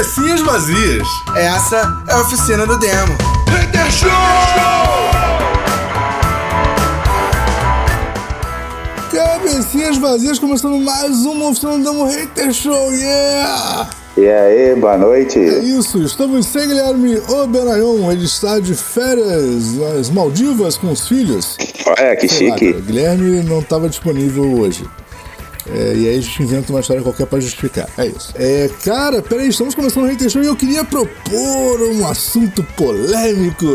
cabecinhas vazias. Essa é a oficina do demo. Hater Show! Cabecinhas vazias, começando mais uma oficina do demo Hater Show, yeah! E aí, boa noite. É isso, estamos sem Guilherme Obenayon, ele está de férias nas Maldivas com os filhos. Olha, que Sei lá, chique. cara, Guilherme não estava disponível hoje. É, e aí a gente inventa uma história qualquer pra justificar. É isso. É, cara, peraí, estamos começando o Hater Show e eu queria propor um assunto polêmico.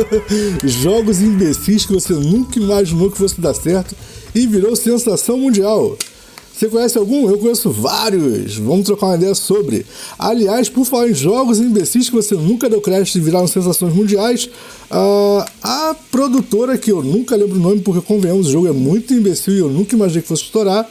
Jogos imbecis que você nunca imaginou que fosse dar certo e virou sensação mundial. Você conhece algum? Eu conheço vários. Vamos trocar uma ideia sobre. Aliás, por falar em jogos imbecis que você nunca deu crédito e viraram sensações mundiais, ah, a produtora, que eu nunca lembro o nome porque, convenhamos, o jogo é muito imbecil e eu nunca imaginei que fosse estourar,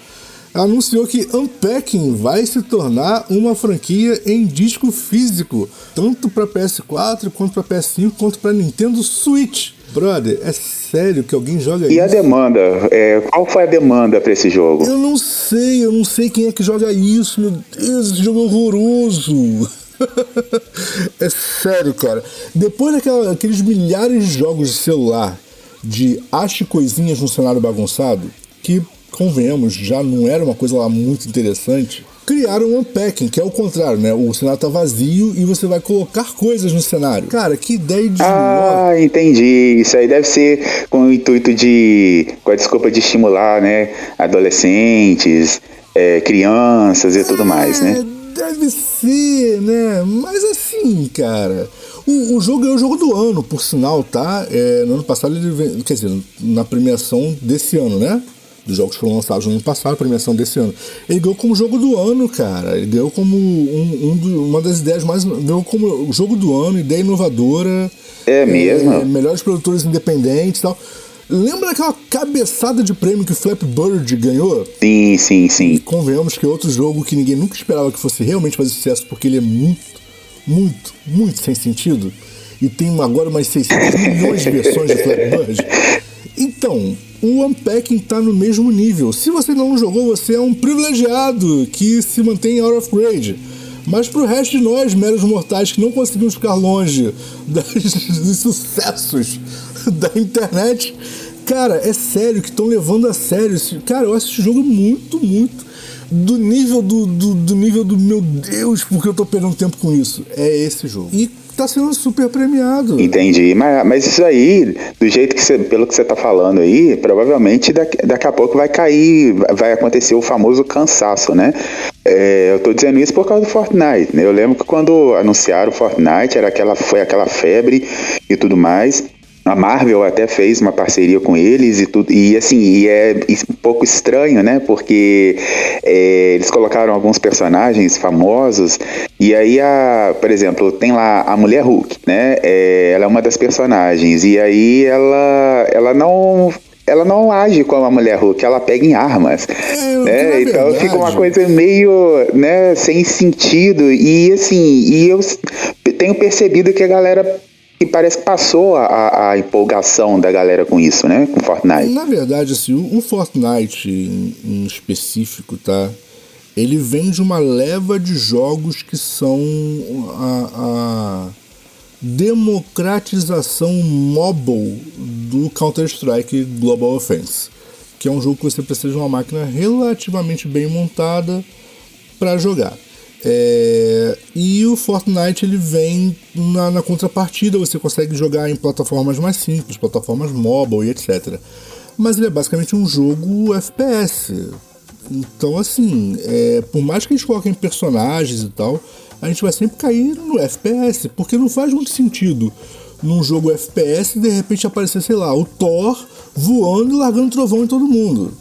anunciou que Unpacking vai se tornar uma franquia em disco físico, tanto para PS4 quanto para PS5 quanto para Nintendo Switch. Brother, é sério que alguém joga E isso? a demanda? É, qual foi a demanda pra esse jogo? Eu não sei, eu não sei quem é que joga isso, meu Deus, esse jogo é horroroso. é sério, cara. Depois daqueles milhares de jogos de celular de ache coisinhas no cenário bagunçado, que, convenhamos, já não era uma coisa lá muito interessante, criaram um unpacking, que é o contrário, né? O cenário tá vazio e você vai colocar coisas no cenário. Cara, que ideia de Ah, entendi. Isso aí deve ser com o intuito de. com a desculpa de estimular, né? Adolescentes, é, crianças e tudo mais, né? É, Deve ser, né? Mas assim, cara. O, o jogo é o jogo do ano, por sinal, tá? É, no ano passado ele Quer dizer, na premiação desse ano, né? Dos jogos que foram lançados no ano passado, a premiação desse ano. Ele ganhou como jogo do ano, cara. Ele ganhou como um, um do- uma das ideias mais. Ganhou como jogo do ano, ideia inovadora. É mesmo? melhores produtores independentes e tal. Lembra daquela cabeçada de prêmio que o Flappy Bird ganhou? Sim, sim, sim. convenhamos que é outro jogo que ninguém nunca esperava que fosse realmente fazer sucesso, porque ele é muito, muito, muito sem sentido. E tem agora umas 600 milhões de versões de Flappy Bird. Então, o Unpacking tá no mesmo nível. Se você não jogou, você é um privilegiado que se mantém out of grade. Mas pro resto de nós, meros mortais que não conseguimos ficar longe das- dos sucessos da internet, cara, é sério que estão levando a sério. Cara, eu acho esse jogo muito, muito do nível do, do, do nível do meu Deus, porque eu tô perdendo tempo com isso. É esse jogo. E tá sendo super premiado. Entendi, mas, mas isso aí, do jeito que você, pelo que você tá falando aí, provavelmente daqui, daqui a pouco vai cair, vai acontecer o famoso cansaço, né? É, eu tô dizendo isso por causa do Fortnite, né? Eu lembro que quando anunciaram o Fortnite, era aquela, foi aquela febre e tudo mais. A Marvel até fez uma parceria com eles e tudo. E assim, e é um pouco estranho, né? Porque é, eles colocaram alguns personagens famosos. E aí, a, por exemplo, tem lá a Mulher Hulk, né? É, ela é uma das personagens. E aí ela, ela não. Ela não age como a mulher Hulk, ela pega em armas. É, né? Então verdade- fica uma coisa meio, né, sem sentido. E assim, e eu tenho percebido que a galera que parece que passou a- a, empolgação da galera com isso, né? Com Fortnite. Na verdade, assim, o Fortnite em específico, tá? Ele vem de uma leva de jogos que são a, a democratização mobile do Counter-Strike Global Offense, que é um jogo que você precisa de uma máquina relativamente bem montada para jogar. É, e o Fortnite ele vem na, na contrapartida, você consegue jogar em plataformas mais simples, plataformas mobile e etc. Mas ele é basicamente um jogo FPS. Então, assim, é, por mais que eles coloquem personagens e tal, a gente vai sempre cair no FPS, porque não faz muito sentido num jogo FPS de repente aparecer, sei lá, o Thor voando e largando trovão em todo mundo.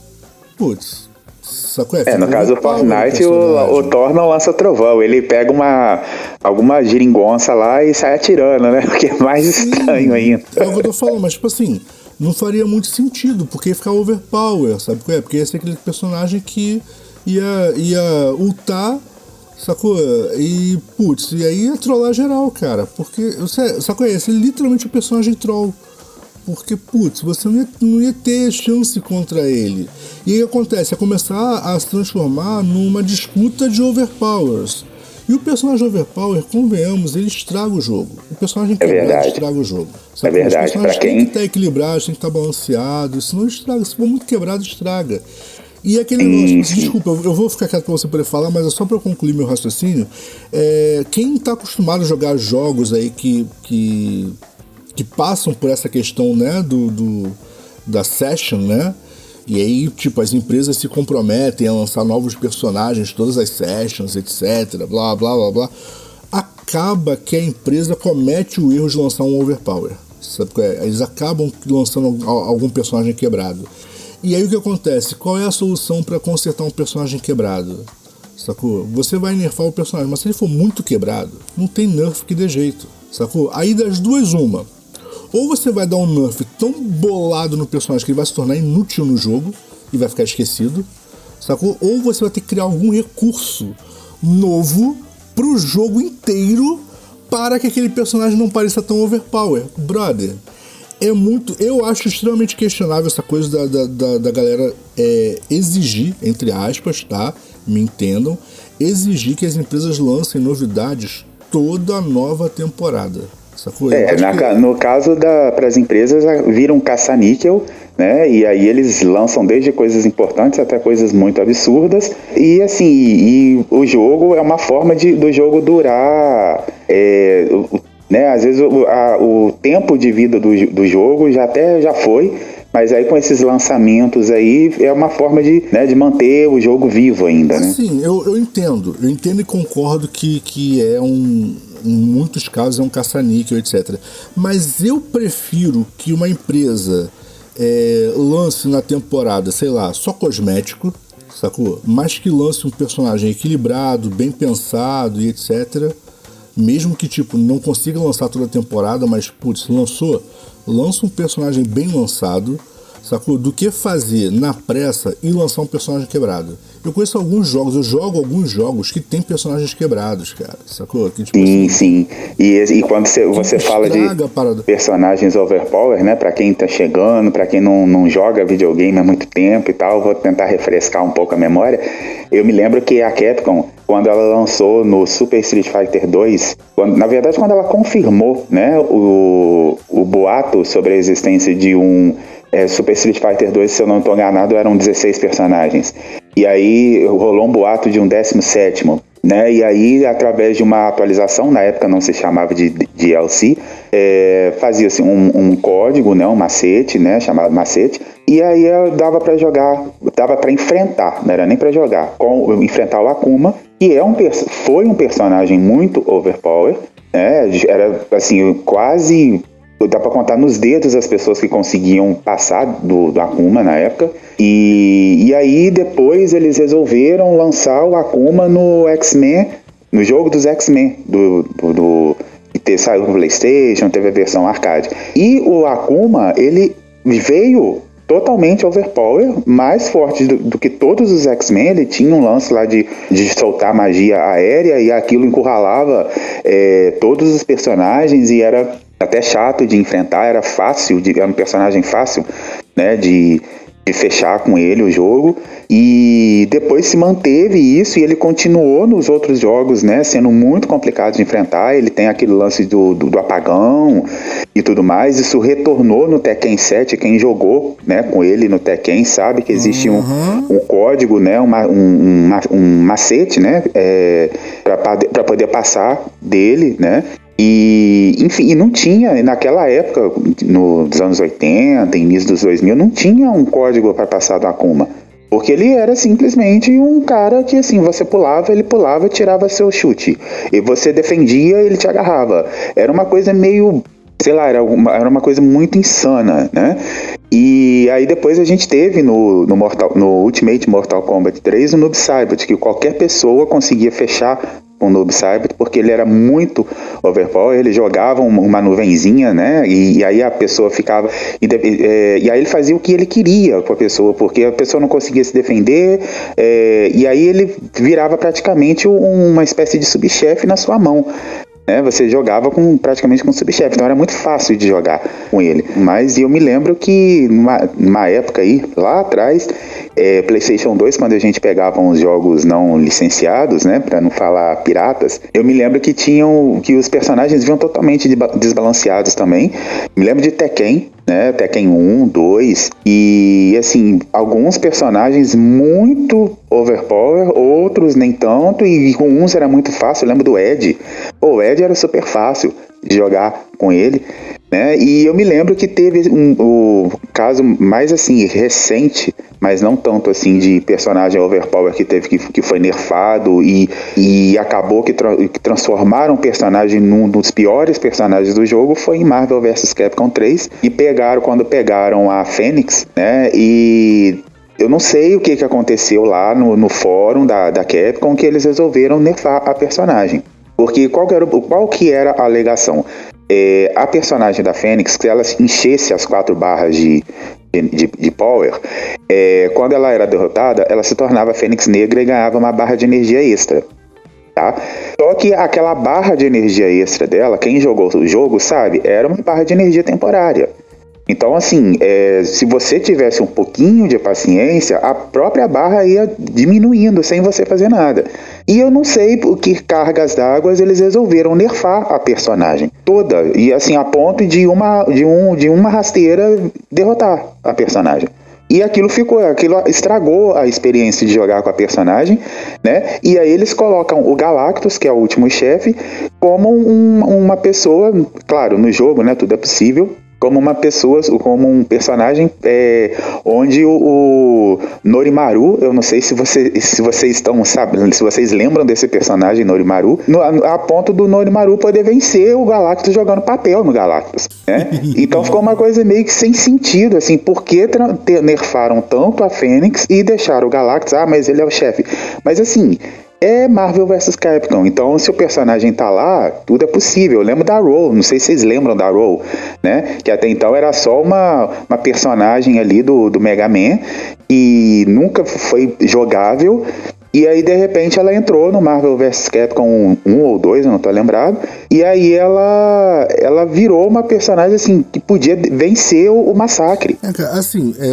Putz, sacou? É, no caso do overpower Fortnite, o, o Thor não lança trovão, ele pega uma alguma geringonça lá e sai atirando, né? Porque é mais estranho ainda. É o que eu tô falando, mas tipo assim, não faria muito sentido, porque ia ficar overpower, sabe qual é? Porque ia ser aquele personagem que ia, ia ultar, sacou? E, putz, e aí ia trollar geral, cara. Porque, sacou? Ia ser literalmente o personagem troll. Porque, putz, você não ia, não ia ter chance contra ele. E aí acontece? É começar a se transformar numa disputa de overpowers. E o personagem overpower, convenhamos, ele estraga o jogo. O personagem é verdade. estraga o jogo. É verdade. Para quem tem que estar equilibrado, tem que estar balanceado, senão estraga. Se for muito quebrado, estraga. E aquele negócio, desculpa, eu vou ficar quieto pra você poder falar, mas é só para concluir meu raciocínio. É, quem está acostumado a jogar jogos aí que, que, que passam por essa questão, né, do, do da session, né? E aí, tipo, as empresas se comprometem a lançar novos personagens, todas as sessions, etc, blá, blá, blá, blá. Acaba que a empresa comete o erro de lançar um overpower. Sabe? É? Eles acabam lançando algum personagem quebrado. E aí o que acontece? Qual é a solução para consertar um personagem quebrado? Sacou? Você vai nerfar o personagem, mas se ele for muito quebrado, não tem nerf que dê jeito. Sacou? Aí das duas, uma. Ou você vai dar um nerf tão bolado no personagem que ele vai se tornar inútil no jogo e vai ficar esquecido, sacou? Ou você vai ter que criar algum recurso novo pro jogo inteiro para que aquele personagem não pareça tão overpower. Brother, é muito. Eu acho extremamente questionável essa coisa da, da, da, da galera é, exigir, entre aspas, tá? Me entendam, exigir que as empresas lancem novidades toda nova temporada. Sacou? É, na, que... no caso para as empresas, viram um caça-níquel, né? E aí eles lançam desde coisas importantes até coisas muito absurdas. E assim, e o jogo é uma forma de, do jogo durar. É, o, né? Às vezes o, a, o tempo de vida do, do jogo já até já foi, mas aí com esses lançamentos aí é uma forma de, né, de manter o jogo vivo ainda, né? Sim, eu, eu entendo. Eu entendo e concordo que, que é um. Em muitos casos é um caça-níquel, etc. Mas eu prefiro que uma empresa é, lance na temporada, sei lá, só cosmético, sacou? Mas que lance um personagem equilibrado, bem pensado e etc mesmo que tipo não consiga lançar toda a temporada, mas putz, lançou, lança um personagem bem lançado, sacou? Do que fazer na pressa e lançar um personagem quebrado. Eu conheço alguns jogos, eu jogo alguns jogos que tem personagens quebrados, cara, sacou? Que, tipo, sim, assim, sim. E, e quando você, você fala de personagens overpower, né? Pra quem tá chegando, pra quem não, não joga videogame há muito tempo e tal, vou tentar refrescar um pouco a memória. Eu me lembro que a Capcom, quando ela lançou no Super Street Fighter 2, quando, na verdade quando ela confirmou, né, o, o boato sobre a existência de um é, Super Street Fighter 2, se eu não estou enganado, eram 16 personagens. E aí rolou um boato de um 17 né? E aí, através de uma atualização, na época não se chamava de DLC, é, fazia-se um, um, código, né? um macete, né? chamado macete, e aí dava para jogar, dava para enfrentar, não era nem para jogar, com, enfrentar o Akuma, que é um, foi um personagem muito overpower, né? era assim, quase dá para contar nos dedos as pessoas que conseguiam passar do, do Akuma na época. E, e aí depois eles resolveram lançar o Akuma no X-Men, no jogo dos X-Men, do, do, do ter saiu no PlayStation, teve a versão arcade. E o Akuma, ele veio totalmente overpower, mais forte do, do que todos os X-Men. Ele tinha um lance lá de, de soltar magia aérea e aquilo encurralava é, todos os personagens e era até chato de enfrentar, era fácil, de, era um personagem fácil, né, de, de fechar com ele o jogo e depois se manteve isso e ele continuou nos outros jogos, né, sendo muito complicado de enfrentar. Ele tem aquele lance do, do, do apagão e tudo mais. Isso retornou no Tekken 7. Quem jogou, né, com ele no Tekken sabe que existe uhum. um, um, código, né, uma, um, um, um macete, né, é, para poder passar dele, né. E, enfim, e não tinha, naquela época, nos anos 80, início dos 2000, não tinha um código para passar do Akuma. Porque ele era simplesmente um cara que, assim, você pulava, ele pulava, tirava seu chute. E você defendia, ele te agarrava. Era uma coisa meio, sei lá, era uma, era uma coisa muito insana, né? E aí depois a gente teve no, no, Mortal, no Ultimate Mortal Kombat 3 o Noob Saibot, que qualquer pessoa conseguia fechar com o Noob Saibot, porque ele era muito overpower, ele jogava uma nuvenzinha, né? E, e aí a pessoa ficava. E, é, e, aí ele fazia o que ele queria com a pessoa, porque a pessoa não conseguia se defender, é, e aí ele virava praticamente uma espécie de subchefe na sua mão. Né? Você jogava com praticamente com subchefe, então era muito fácil de jogar com ele. Mas eu me lembro que numa, numa época aí, lá atrás, é, PlayStation 2, quando a gente pegava uns jogos não licenciados, né, para não falar piratas, eu me lembro que tinham que os personagens vinham totalmente desbalanceados também. Me lembro de Tekken, né? Tekken 1, 2 e assim, alguns personagens muito overpower, outros nem tanto e com uns era muito fácil. Eu lembro do Ed. o Ed era super fácil de jogar com ele. Né? E eu me lembro que teve um, o caso mais assim recente, mas não tanto assim de personagem overpower que teve que, que foi nerfado e, e acabou que, tra que transformaram o personagem num dos piores personagens do jogo foi em Marvel vs Capcom 3 e pegaram quando pegaram a Fênix, né? E eu não sei o que, que aconteceu lá no, no fórum da, da Capcom que eles resolveram nerfar a personagem. Porque qual que era, qual que era a alegação? é, a personagem da Fênix, se ela enchesse as quatro barras de, de, de power, é, quando ela era derrotada, ela se tornava Fênix Negra e ganhava uma barra de energia extra. Tá? Só que aquela barra de energia extra dela, quem jogou o jogo sabe, era uma barra de energia temporária. Então, assim, é, se você tivesse um pouquinho de paciência, a própria barra ia diminuindo sem você fazer nada. E eu não sei por que cargas d'água eles resolveram nerfar a personagem toda. E assim, a ponto de uma, de um, de uma rasteira derrotar a personagem. E aquilo ficou, aquilo estragou a experiência de jogar com a personagem, né? E aí eles colocam o Galactus, que é o último chefe, como um, uma pessoa, claro, no jogo, né? Tudo é possível, como uma pessoa, como um personagem é, onde o, o, Norimaru, eu não sei se, você, se vocês estão, sabe, se vocês lembram desse personagem Norimaru, no, a, a, ponto do Norimaru poder vencer o Galactus jogando papel no Galactus, né? Então ficou uma coisa meio que sem sentido, assim, por que nerfaram tanto a Fênix e deixaram o Galactus, ah, mas ele é o chefe. Mas assim, é Marvel vs Capcom. Então, se o personagem tá lá, tudo é possível. Eu lembro da Roll, não sei se vocês lembram da Roll, né? Que até então era só uma, uma personagem ali do, do Mega Man e nunca foi jogável. E aí, de repente, ela entrou no Marvel vs Capcom 1 ou 2, eu não tô lembrado. E aí ela ela virou uma personagem assim que podia vencer o, o massacre. É, assim, é,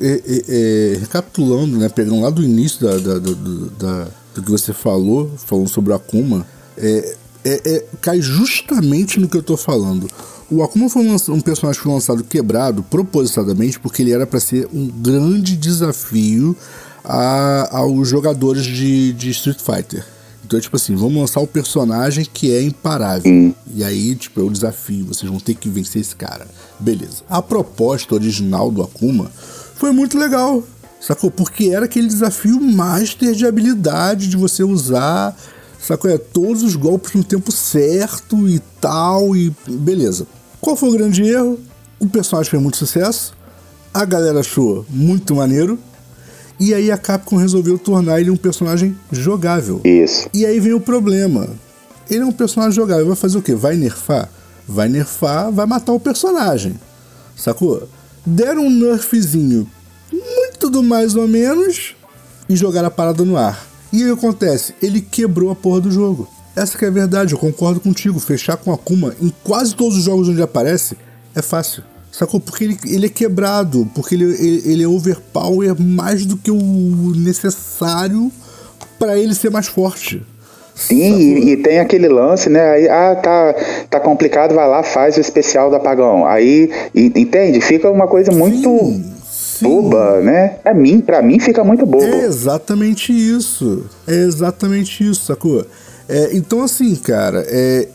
é, é, recapitulando, né? Pegando lá do início da, da, da, da do que você falou, falando sobre o Akuma, é, é, é, cai justamente no que eu estou falando. O Akuma foi um, um, personagem que foi lançado quebrado propositadamente porque ele era para ser um grande desafio a, aos jogadores de, de Street Fighter. Então, tipo assim, vamos lançar o personagem que é imparável. E aí, tipo, é o desafio, vocês vão ter que vencer esse cara. Beleza. A proposta original do Akuma foi muito legal. Sacou? Porque era aquele desafio master de habilidade de você usar, sacou? É, todos os golpes no tempo certo e tal, e beleza. Qual foi o grande erro? O personagem fez muito sucesso, a galera achou muito maneiro, e aí a Capcom resolveu tornar ele um personagem jogável. Isso. E aí vem o problema. Ele é um personagem jogável, vai fazer o quê? Vai nerfar? Vai nerfar, vai matar o personagem. Sacou? Deram um nerfzinho tudo mais ou menos e jogar a parada no ar. E aí acontece? Ele quebrou a porra do jogo. Essa que é a verdade, eu concordo contigo. Fechar com Akuma em quase todos os jogos onde aparece é fácil. Sacou? Porque ele, ele é quebrado, porque ele, ele, ele é overpower mais do que o necessário para ele ser mais forte. Sim, e, e, tem aquele lance, né? Aí, ah, tá, tá complicado, vai lá, faz o especial do apagão. Aí, e, entende? Fica uma coisa muito. Sim boba, né? Pra mim, pra mim fica muito bobo. É exatamente isso. É exatamente isso, sacou? É, então, assim, cara, é,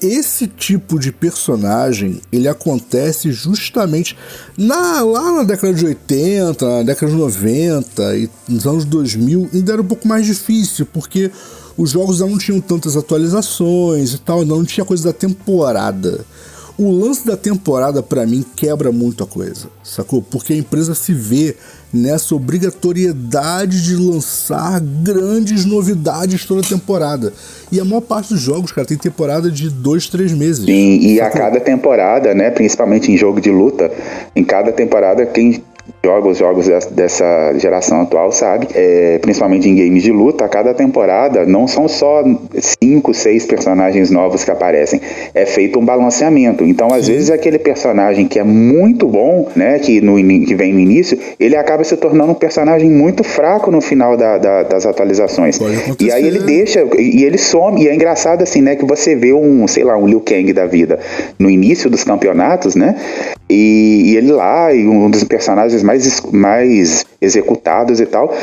esse tipo de personagem ele acontece justamente na, lá na década de 80, na década de 90 e nos anos 2000 ainda era um pouco mais difícil, porque os jogos não tinham tantas atualizações e tal, não tinha coisa da temporada. O lance da temporada, para mim, quebra muito a coisa, sacou? Porque a empresa se vê nessa obrigatoriedade de lançar grandes novidades toda temporada. E a maior parte dos jogos, cara, tem temporada de dois, três meses. Sim, e sacou? a cada temporada, né, principalmente em jogo de luta, em cada temporada quem joga os jogos dessa geração atual, sabe? É, principalmente em games de luta, a cada temporada não são só cinco, seis personagens novos que aparecem. É feito um balanceamento. Então, às vezes, aquele personagem que é muito bom, né? Que, no, que vem no início, ele acaba se tornando um personagem muito fraco no final da, da, das atualizações. E aí ele deixa, e ele some. E é engraçado assim, né? Que você vê um, sei lá, um Liu Kang da vida no início dos campeonatos, né? E, e ele lá, e um dos personagens mais, mais executados e tal,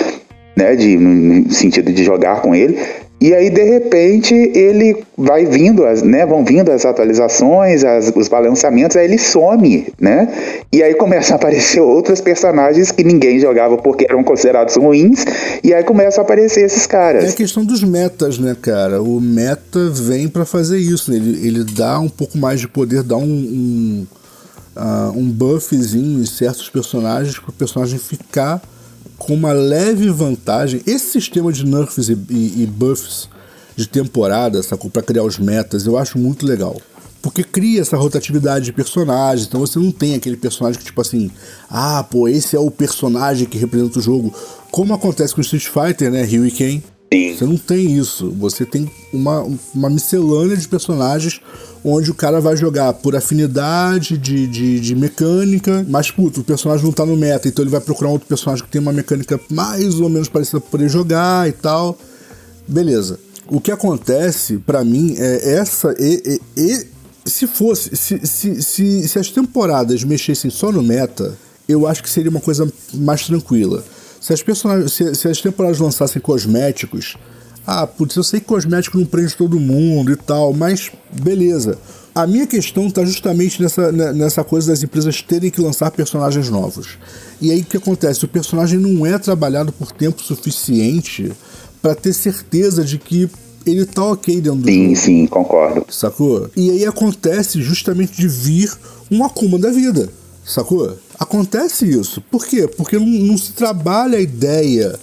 né, de, no sentido de jogar com ele. E aí, de repente, ele vai vindo, as, né? Vão vindo as atualizações, as, os balançamentos, aí ele some, né? E aí começam a aparecer outros personagens que ninguém jogava porque eram considerados ruins, e aí começam a aparecer esses caras. É a questão dos metas, né, cara? O meta vem para fazer isso, né? ele, ele dá um pouco mais de poder, dá um, um uh, um buffzinho em certos personagens para o personagem ficar com uma leve vantagem. Esse sistema de nerfs e, e, e buffs de temporada, sacou? Para criar os metas, eu acho muito legal. Porque cria essa rotatividade de personagens, então você não tem aquele personagem que, tipo assim, ah, pô, esse é o personagem que representa o jogo. Como acontece com Street Fighter, né? Ryu e Ken. Você não tem isso. Você tem uma, uma miscelânea de personagens onde o cara vai jogar por afinidade de, de, de, mecânica, mas puto, o personagem não tá no meta, então ele vai procurar outro personagem que tem uma mecânica mais ou menos parecida pra poder jogar e tal. Beleza. O que acontece para mim é essa. E, e, e, se fosse. Se, se, se, se as temporadas mexessem só no meta, eu acho que seria uma coisa mais tranquila. Se as, personagens, se, se as temporadas lançassem cosméticos, ah, putz, eu sei que cosmético não prende todo mundo e tal, mas beleza. A minha questão está justamente nessa, né, nessa coisa das empresas terem que lançar personagens novos. E aí o que acontece? O personagem não é trabalhado por tempo suficiente para ter certeza de que ele tá ok dentro do Sim, sim, concordo. Sacou? E aí acontece justamente de vir um Akuma da vida. Sacou? Acontece isso. Por quê? Porque não, não se trabalha a ideia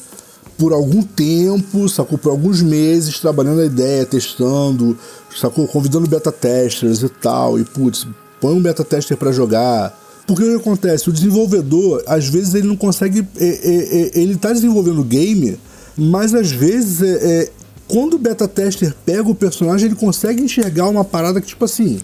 por algum tempo, sacou? Por alguns meses trabalhando a ideia, testando, sacou? Convidando beta testers e tal. E putz, põe um beta tester para jogar. Porque o que acontece? O desenvolvedor, às vezes, ele não consegue. É, é, é, ele tá desenvolvendo o game, mas às vezes, é, quando o beta tester pega o personagem, ele consegue enxergar uma parada que, tipo assim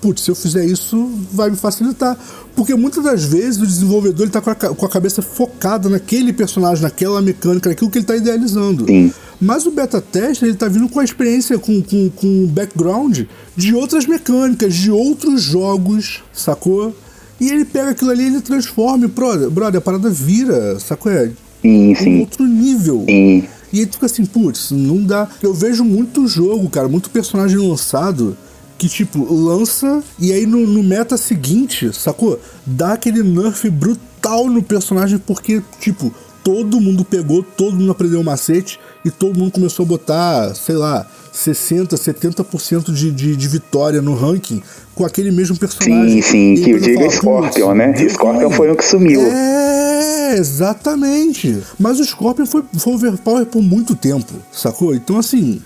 putz, se eu fizer isso, vai me facilitar. Porque muitas das vezes o desenvolvedor está com, com, a cabeça focada naquele personagem, naquela mecânica, naquilo que ele está idealizando. Sim. Mas o beta tester ele está vindo com a experiência, com, com, com background de outras mecânicas, de outros jogos, sacou? E ele pega aquilo ali e ele transforma, brother, brother, a parada vira, sacou? É sim, sim. outro nível. Sim. E aí tu fica assim, putz, não dá. Eu vejo muito jogo, cara, muito personagem lançado que, tipo, lança e aí no, no, meta seguinte, sacou? Dá aquele nerf brutal no personagem porque, tipo, todo mundo pegou, todo mundo aprendeu o macete e todo mundo começou a botar, sei lá, 60%, 70% de, de, de vitória no ranking com aquele mesmo personagem. Sim, sim, que eu digo é Scorpion, né? Scorpion foi o que sumiu. É, exatamente. Mas o Scorpion foi, foi overpower por muito tempo, sacou? Então, assim,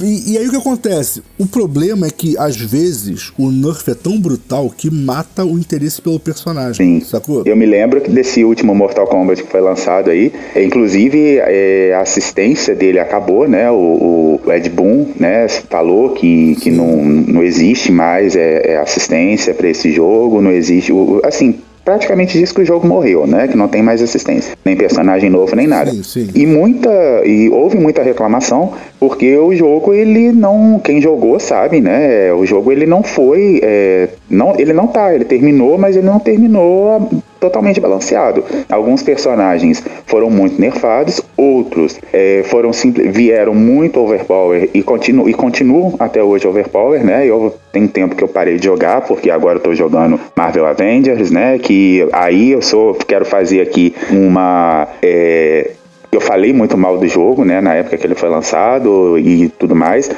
e, e, aí o que acontece? O problema é que, às vezes, o nerf é tão brutal que mata o interesse pelo personagem. Sim. Sacou? Eu me lembro desse último Mortal Kombat que foi lançado aí. É, inclusive, é, a assistência dele acabou, né? O, o Ed Boon, né? Falou que, que não, não existe mais é, é assistência para esse jogo, não existe. O, assim, praticamente diz que o jogo morreu, né? Que não tem mais assistência, nem personagem novo, nem nada. Sim, sim. E muita e houve muita reclamação porque o jogo ele não, quem jogou sabe, né? O jogo ele não foi, é, não, ele não tá, ele terminou, mas ele não terminou totalmente balanceado. Alguns personagens foram muito nerfados, outros é, foram vieram muito overpower e, continu e continuam até hoje overpower, né? Eu tem tempo que eu parei de jogar porque agora eu tô jogando Marvel Avengers, né? Que aí eu sou quero fazer aqui uma é, eu falei muito mal do jogo, né, na época que ele foi lançado e tudo mais.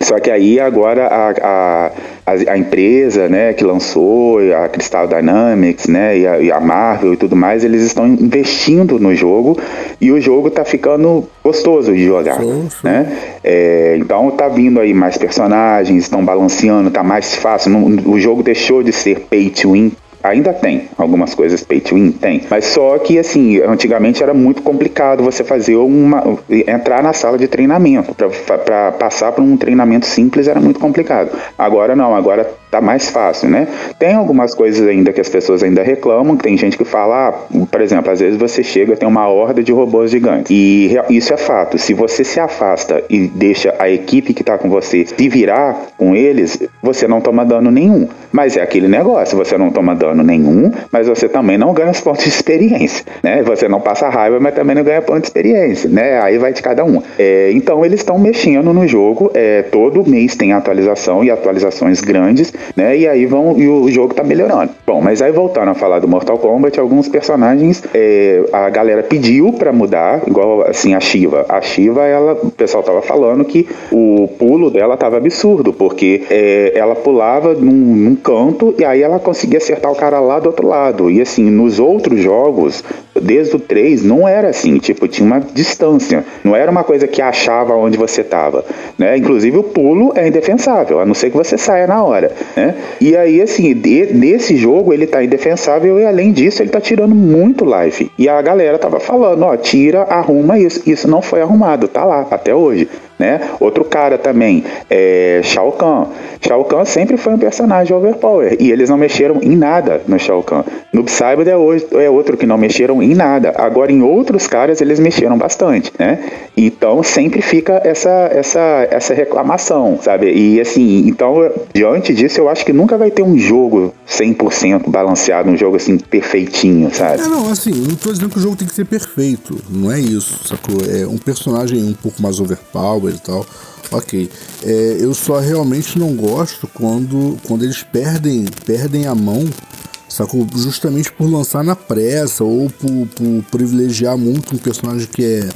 Só que aí agora a, a, a, empresa né, que lançou, a Crystal Dynamics, né, e a, e a, Marvel e tudo mais, eles estão investindo no jogo e o jogo está ficando gostoso de jogar. Né? É, então tá vindo aí mais personagens, estão balanceando, tá mais fácil. Não, o jogo deixou de ser pay to win ainda tem algumas coisas pay to win, tem. Mas só que, assim, antigamente era muito complicado você fazer uma. entrar na sala de treinamento. Para passar por um treinamento simples era muito complicado. Agora não, agora tá mais fácil, né? Tem algumas coisas ainda que as pessoas ainda reclamam, tem gente que fala, ah, por exemplo, às vezes você chega tem uma horda de robôs gigantes. E isso é fato. Se você se afasta e deixa a equipe que tá com você se virar com eles, você não toma dano nenhum. Mas é aquele negócio, você não toma dano nenhum, mas você também não ganha os pontos de experiência, né? Você não passa raiva, mas também não ganha ponto de experiência, né? Aí vai de cada um. É, então eles estão mexendo no jogo, é, todo mês tem atualização e atualizações grandes, né? E aí vão e o jogo tá melhorando. Bom, mas aí voltando a falar do Mortal Kombat, alguns personagens é, a galera pediu para mudar, igual assim a Shiva. A Shiva, ela, o pessoal tava falando que o pulo dela tava absurdo, porque é, ela pulava num, num canto e aí ela conseguia acertar o cara lá do outro lado. E assim, nos outros jogos, desde o 3 não era assim, tipo, tinha uma distância, não era uma coisa que achava onde você estava, né? Inclusive o pulo é indefensável, a não ser que você saia na hora, né? E aí, assim, de, nesse jogo ele tá indefensável e além disso ele tá tirando muito life. E a galera tava falando, ó, tira, arruma isso. Isso não foi arrumado, tá lá, até hoje né? Outro cara também, é Shao Kahn. Shao Kahn sempre foi um personagem overpower e eles não mexeram em nada no Shao Kahn. No Psybod é, é outro que não mexeram em nada. Agora em outros caras eles mexeram bastante, né? Então sempre fica essa essa essa reclamação, sabe? E assim, então diante disso eu acho que nunca vai ter um jogo 100% balanceado, um jogo assim perfeitinho, sabe? É, não, assim, não tô dizendo que o jogo tem que ser perfeito, não é isso, sacou? É um personagem um pouco mais overpower e tal. Ok. É, eu só realmente não gosto quando, quando eles perdem, perdem a mão, sacou? Justamente por lançar na pressa ou por, por privilegiar muito um personagem que é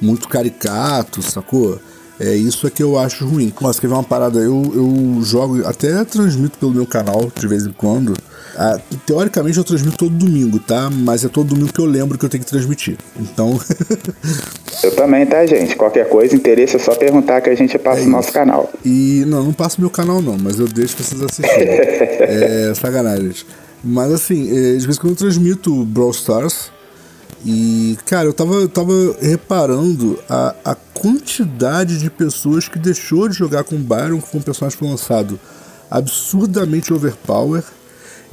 muito caricato, sacou? É isso é que eu acho ruim. Nossa, quer ver uma parada? Eu, eu jogo, até transmito pelo meu canal de vez em quando. Ah, teoricamente eu transmito todo domingo, tá? Mas é todo domingo que eu lembro que eu tenho que transmitir. Então. eu também, tá, gente? Qualquer coisa, interesse é só perguntar que a gente passa é o nosso canal. E não, não passo meu canal não, mas eu deixo vocês assistirem. é sacanagem. Mas assim, é, de vez em quando eu transmito Brawl Stars. E, cara, eu tava, eu tava reparando a, a quantidade de pessoas que deixou de jogar com Byron com o personagem foi lançado absurdamente overpower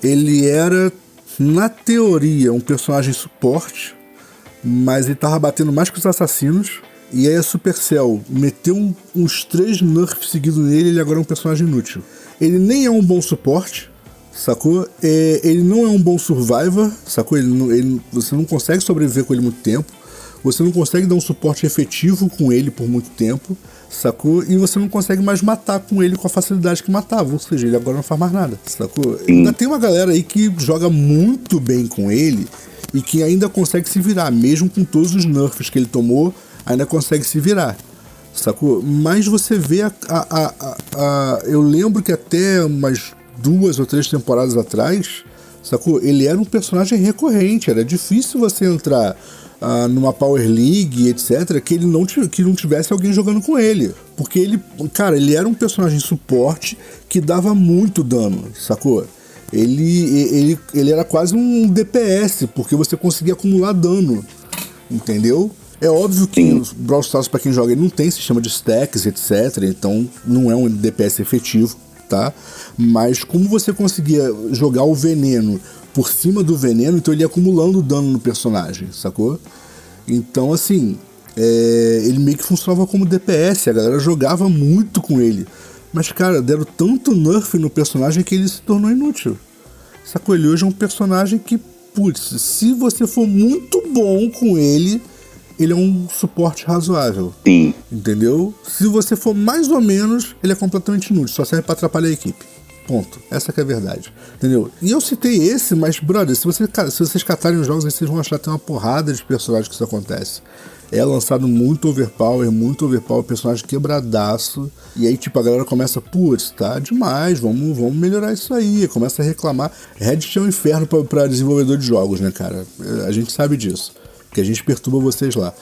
ele era, na teoria, um personagem suporte, mas ele tava batendo mais que os assassinos. E aí a Supercell meteu um, uns três nerfs seguidos nele, ele agora é um personagem inútil. Ele nem é um bom suporte, sacou? É, ele não é um bom survivor, sacou? Ele, ele, você não consegue sobreviver com ele muito tempo. Você não consegue dar um suporte efetivo com ele por muito tempo sacou? E você não consegue mais matar com ele com a facilidade que matava, ou seja, ele agora não faz mais nada, sacou? Ainda tem uma galera aí que joga muito bem com ele e que ainda consegue se virar, mesmo com todos os nerfs que ele tomou, ainda consegue se virar, sacou? Mas você vê a, a, a, a eu lembro que até umas duas ou três temporadas atrás, sacou? Ele era um personagem recorrente, era difícil você entrar numa Power League, etc., que ele não, que não tivesse alguém jogando com ele. Porque ele, cara, ele era um personagem suporte que dava muito dano, sacou? Ele, ele, ele era quase um DPS, porque você conseguia acumular dano, entendeu? É óbvio que o Brawl Stars, para quem joga, ele não tem sistema de stacks, etc. Então não é um DPS efetivo, tá? Mas como você conseguia jogar o veneno por cima do veneno, então ele ia acumulando dano no personagem, sacou? Então, assim, é, ele meio que funcionava como DPS, a galera jogava muito com ele. Mas, cara, deram tanto nerf no personagem que ele se tornou inútil. Sacou? Ele hoje é um personagem que, putz, se você for muito bom com ele, ele é um suporte razoável. Sim. Entendeu? Se você for mais ou menos, ele é completamente inútil, só serve para atrapalhar a equipe. Ponto. Essa que é a verdade. Entendeu? E eu citei esse, mas, brother, se, você, se vocês catarem os jogos, vocês vão achar que tem uma porrada de personagens que isso acontece. É lançado muito overpower, muito overpower, personagem quebradaço. E aí, tipo, a galera começa, putz, tá demais, vamos, vamos melhorar isso aí. Começa a reclamar. Reddit é um inferno para desenvolvedor de jogos, né, cara? A gente sabe disso. Que a gente perturba vocês lá.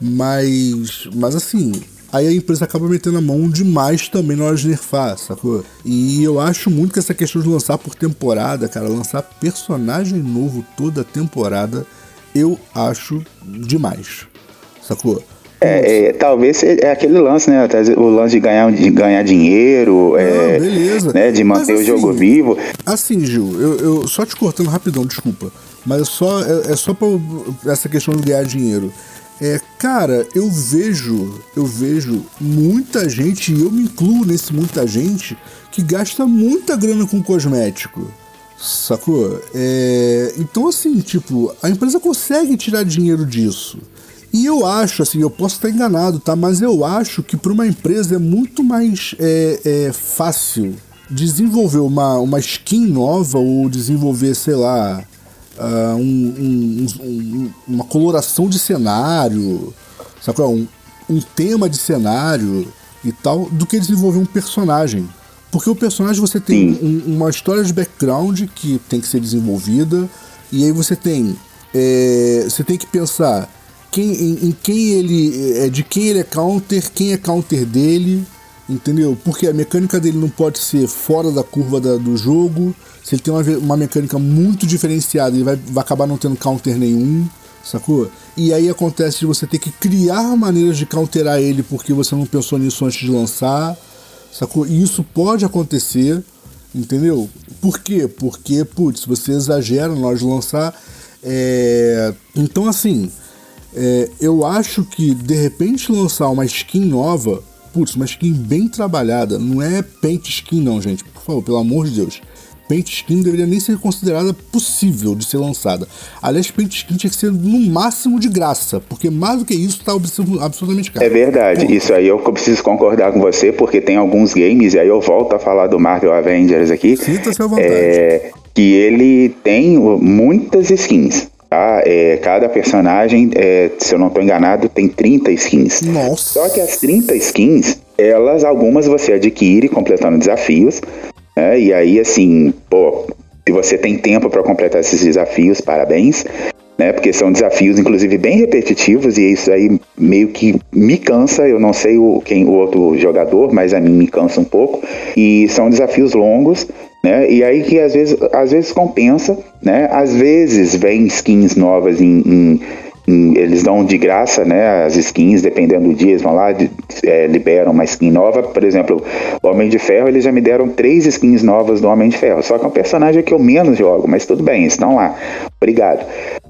Mas, mas assim, aí a empresa acaba metendo a mão demais também na hora de nerfar, sacou? E eu acho muito que essa questão de lançar por temporada, cara, lançar personagem novo toda temporada, eu acho demais, sacou? É, é, talvez é aquele lance, né? O lance de ganhar, de ganhar dinheiro, é, beleza. Né, de manter Mas, o jogo assim, vivo. Assim, Gil, eu, eu- só te cortando rapidão, desculpa. Mas é só, é, é só pra essa questão de ganhar dinheiro. É, cara, eu vejo, eu vejo muita gente, e eu me incluo nesse muita gente, que gasta muita grana com cosmético. Sacou? É, então, assim, tipo, a empresa consegue tirar dinheiro disso. E eu acho, assim, eu posso estar enganado, tá? Mas eu acho que para uma empresa é muito mais é, é, fácil desenvolver uma, uma skin nova ou desenvolver, sei lá, ah, um- um- um- uma coloração de cenário, sacou? Um, um tema de cenário e tal, do que desenvolver um personagem. Porque o personagem você tem um- uma história de background que tem que ser desenvolvida, e aí você tem. é, você tem que pensar quem, em, em quem ele. é, de quem ele é counter, quem é counter dele, entendeu? Porque a mecânica dele não pode ser fora da curva da- do jogo. Se ele tem uma, uma mecânica muito diferenciada, ele vai, vai acabar não tendo counter nenhum, sacou? E aí acontece de você ter que criar maneiras de counterar ele porque você não pensou nisso antes de lançar. Sacou? E isso pode acontecer, entendeu? Por quê? Porque, putz, você exagera na hora de lançar. é, Então, assim, é, eu acho que de repente lançar uma skin nova, putz, uma skin bem trabalhada, não é paint skin, não, gente, por favor, pelo amor de Deus. Paint skin deveria nem ser considerada possível de ser lançada. Aliás, paint skin tinha que ser no máximo de graça, porque mais do que isso tá absurdo- absolutamente caro. É verdade, Pô, isso aí eu preciso concordar com você, porque tem alguns games, e aí eu volto a falar do Marvel Avengers aqui, Sinta-se à vontade. é, que ele tem muitas skins. Tá? É, cada personagem, é, se eu não estou enganado, tem 30 skins. Nossa. Só que as 30 skins, elas, algumas você adquire completando desafios. né? E aí, assim, pô, se você tem tempo para completar esses desafios, parabéns. Né? Porque são desafios, inclusive, bem repetitivos, e isso aí meio que me cansa. Eu não sei o, quem, o outro jogador, mas a mim me cansa um pouco. E são desafios longos, né? E aí que às vezes, às vezes compensa, né? Às vezes vem skins novas em, em- em- eles dão de graça, né? As skins, dependendo do dia, eles vão lá, de- é, liberam uma skin nova. Por exemplo, o Homem de Ferro, eles já me deram três skins novas do Homem de Ferro. Só que é um personagem que eu menos jogo, mas tudo bem, estão lá. Obrigado.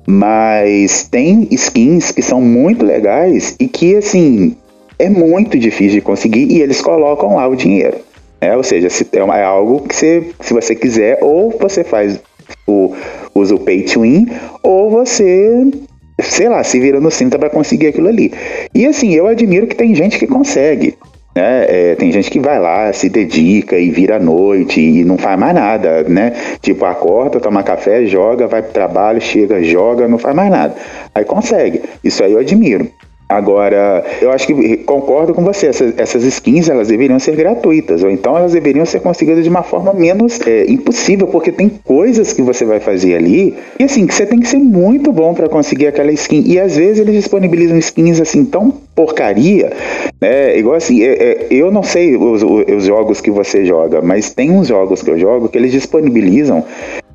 Mas tem skins que são muito legais e que, assim, é muito difícil de conseguir e eles colocam lá o dinheiro. Né? Ou seja, se é, uma- é algo que você, se você quiser, ou você faz o, usa o pay to win, ou você, sei lá, se vira no cinta para conseguir aquilo ali. E assim, eu admiro que tem gente que consegue. Né? É, tem gente que vai lá, se dedica e vira à noite e não faz mais nada, né? Tipo, acorda, toma café, joga, vai pro trabalho, chega, joga, não faz mais nada. Aí consegue. Isso aí eu admiro. Agora, eu acho que concordo com você, essas, essas skins elas deveriam ser gratuitas, ou então elas deveriam ser conseguidas de uma forma menos é, impossível, porque tem coisas que você vai fazer ali, e assim, que você tem que ser muito bom para conseguir aquela skin, e às vezes eles disponibilizam skins assim tão porcaria, né? Igual assim, é- é, eu não sei os, os jogos que você joga, mas tem uns jogos que eu jogo que eles disponibilizam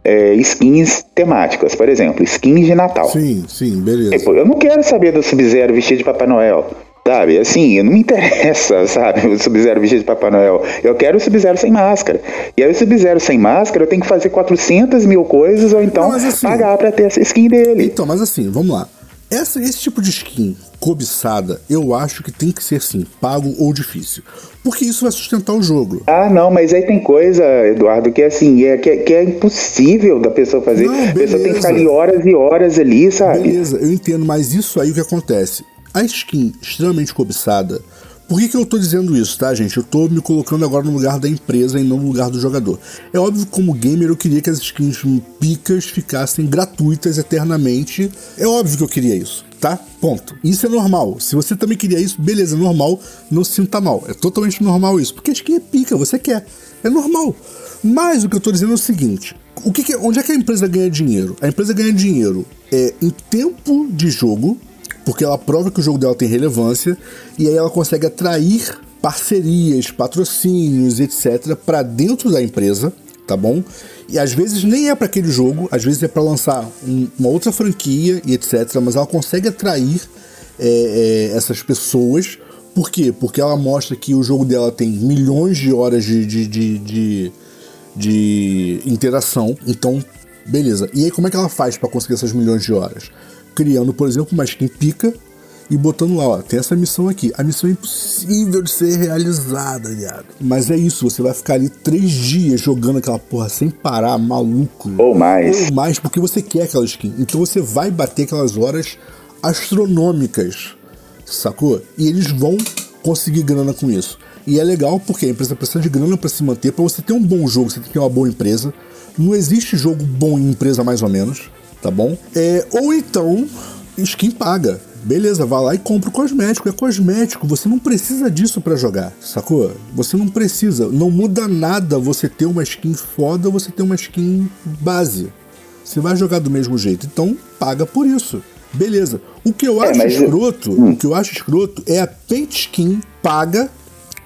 é, skins temáticas, por exemplo, skins de Natal. Sim, sim, beleza. Tipo, eu não quero saber do Sub-Zero vestido de Papai Noel. Sabe, assim, não me interessa, sabe, o Sub-Zero vestido de Papai Noel. Eu quero o Sub-Zero sem máscara. E aí o Sub-Zero sem máscara, eu tenho que fazer 400 mil coisas ou então Não, assim- pagar pra ter essa skin dele. Então, mas assim, vamos lá. Essa, esse tipo de skin cobiçada, eu acho que tem que ser sim, pago ou difícil. Porque isso vai sustentar o jogo. Ah, não, mas aí tem coisa, Eduardo, que é assim, é, que, é- que é impossível da pessoa fazer. Não, a pessoa tem que ficar ali horas e horas ali, sabe? Beleza, eu entendo, mas isso aí o que acontece? A skin extremamente cobiçada. Por que, que eu tô dizendo isso, tá, gente? Eu tô me colocando agora no lugar da empresa e não no lugar do jogador. É óbvio que, como gamer, eu queria que as skins picas ficassem gratuitas eternamente. É óbvio que eu queria isso, tá? Ponto. Isso é normal. Se você também queria isso, beleza, é normal, não se sinta mal. É totalmente normal isso. Porque a skin é pica, você quer. É normal. Mas o que eu tô dizendo é o seguinte: o que que- onde é que a empresa ganha dinheiro? A empresa ganha dinheiro é, em tempo de jogo porque ela prova que o jogo dela tem relevância e aí ela consegue atrair parcerias, patrocínios, etc, para dentro da empresa, tá bom? E às vezes nem é para aquele jogo, às vezes é para lançar um, uma outra franquia e etc, mas ela consegue atrair é, é, essas pessoas. Por quê? Porque ela mostra que o jogo dela tem milhões de horas de, de, de, de, de interação. Então, beleza. E aí, como é que ela faz para conseguir essas milhões de horas? Criando, por exemplo, uma skin pica e botando lá, ó, tem essa missão aqui. A missão é impossível de ser realizada, viado. Mas é isso, você vai ficar ali três dias jogando aquela porra sem parar, maluco. Ou mais. Ou mais, porque você quer aquela skin. Então você vai bater aquelas horas astronômicas, sacou? E eles vão conseguir grana com isso. E é legal porque a empresa precisa de grana para se manter. Para você ter um bom jogo, você tem que ter uma boa empresa. Não existe jogo bom em empresa mais ou menos, tá bom? É, ou então, skin paga. Beleza, vai lá e compra o cosmético. É cosmético, você não precisa disso para jogar, sacou? Você não precisa. Não muda nada você ter uma skin foda ou você ter uma skin base. Você vai jogar do mesmo jeito. Então, paga por isso. Beleza. O que eu É, acho mas- escroto, Hum. o que eu acho escroto é a paint skin paga,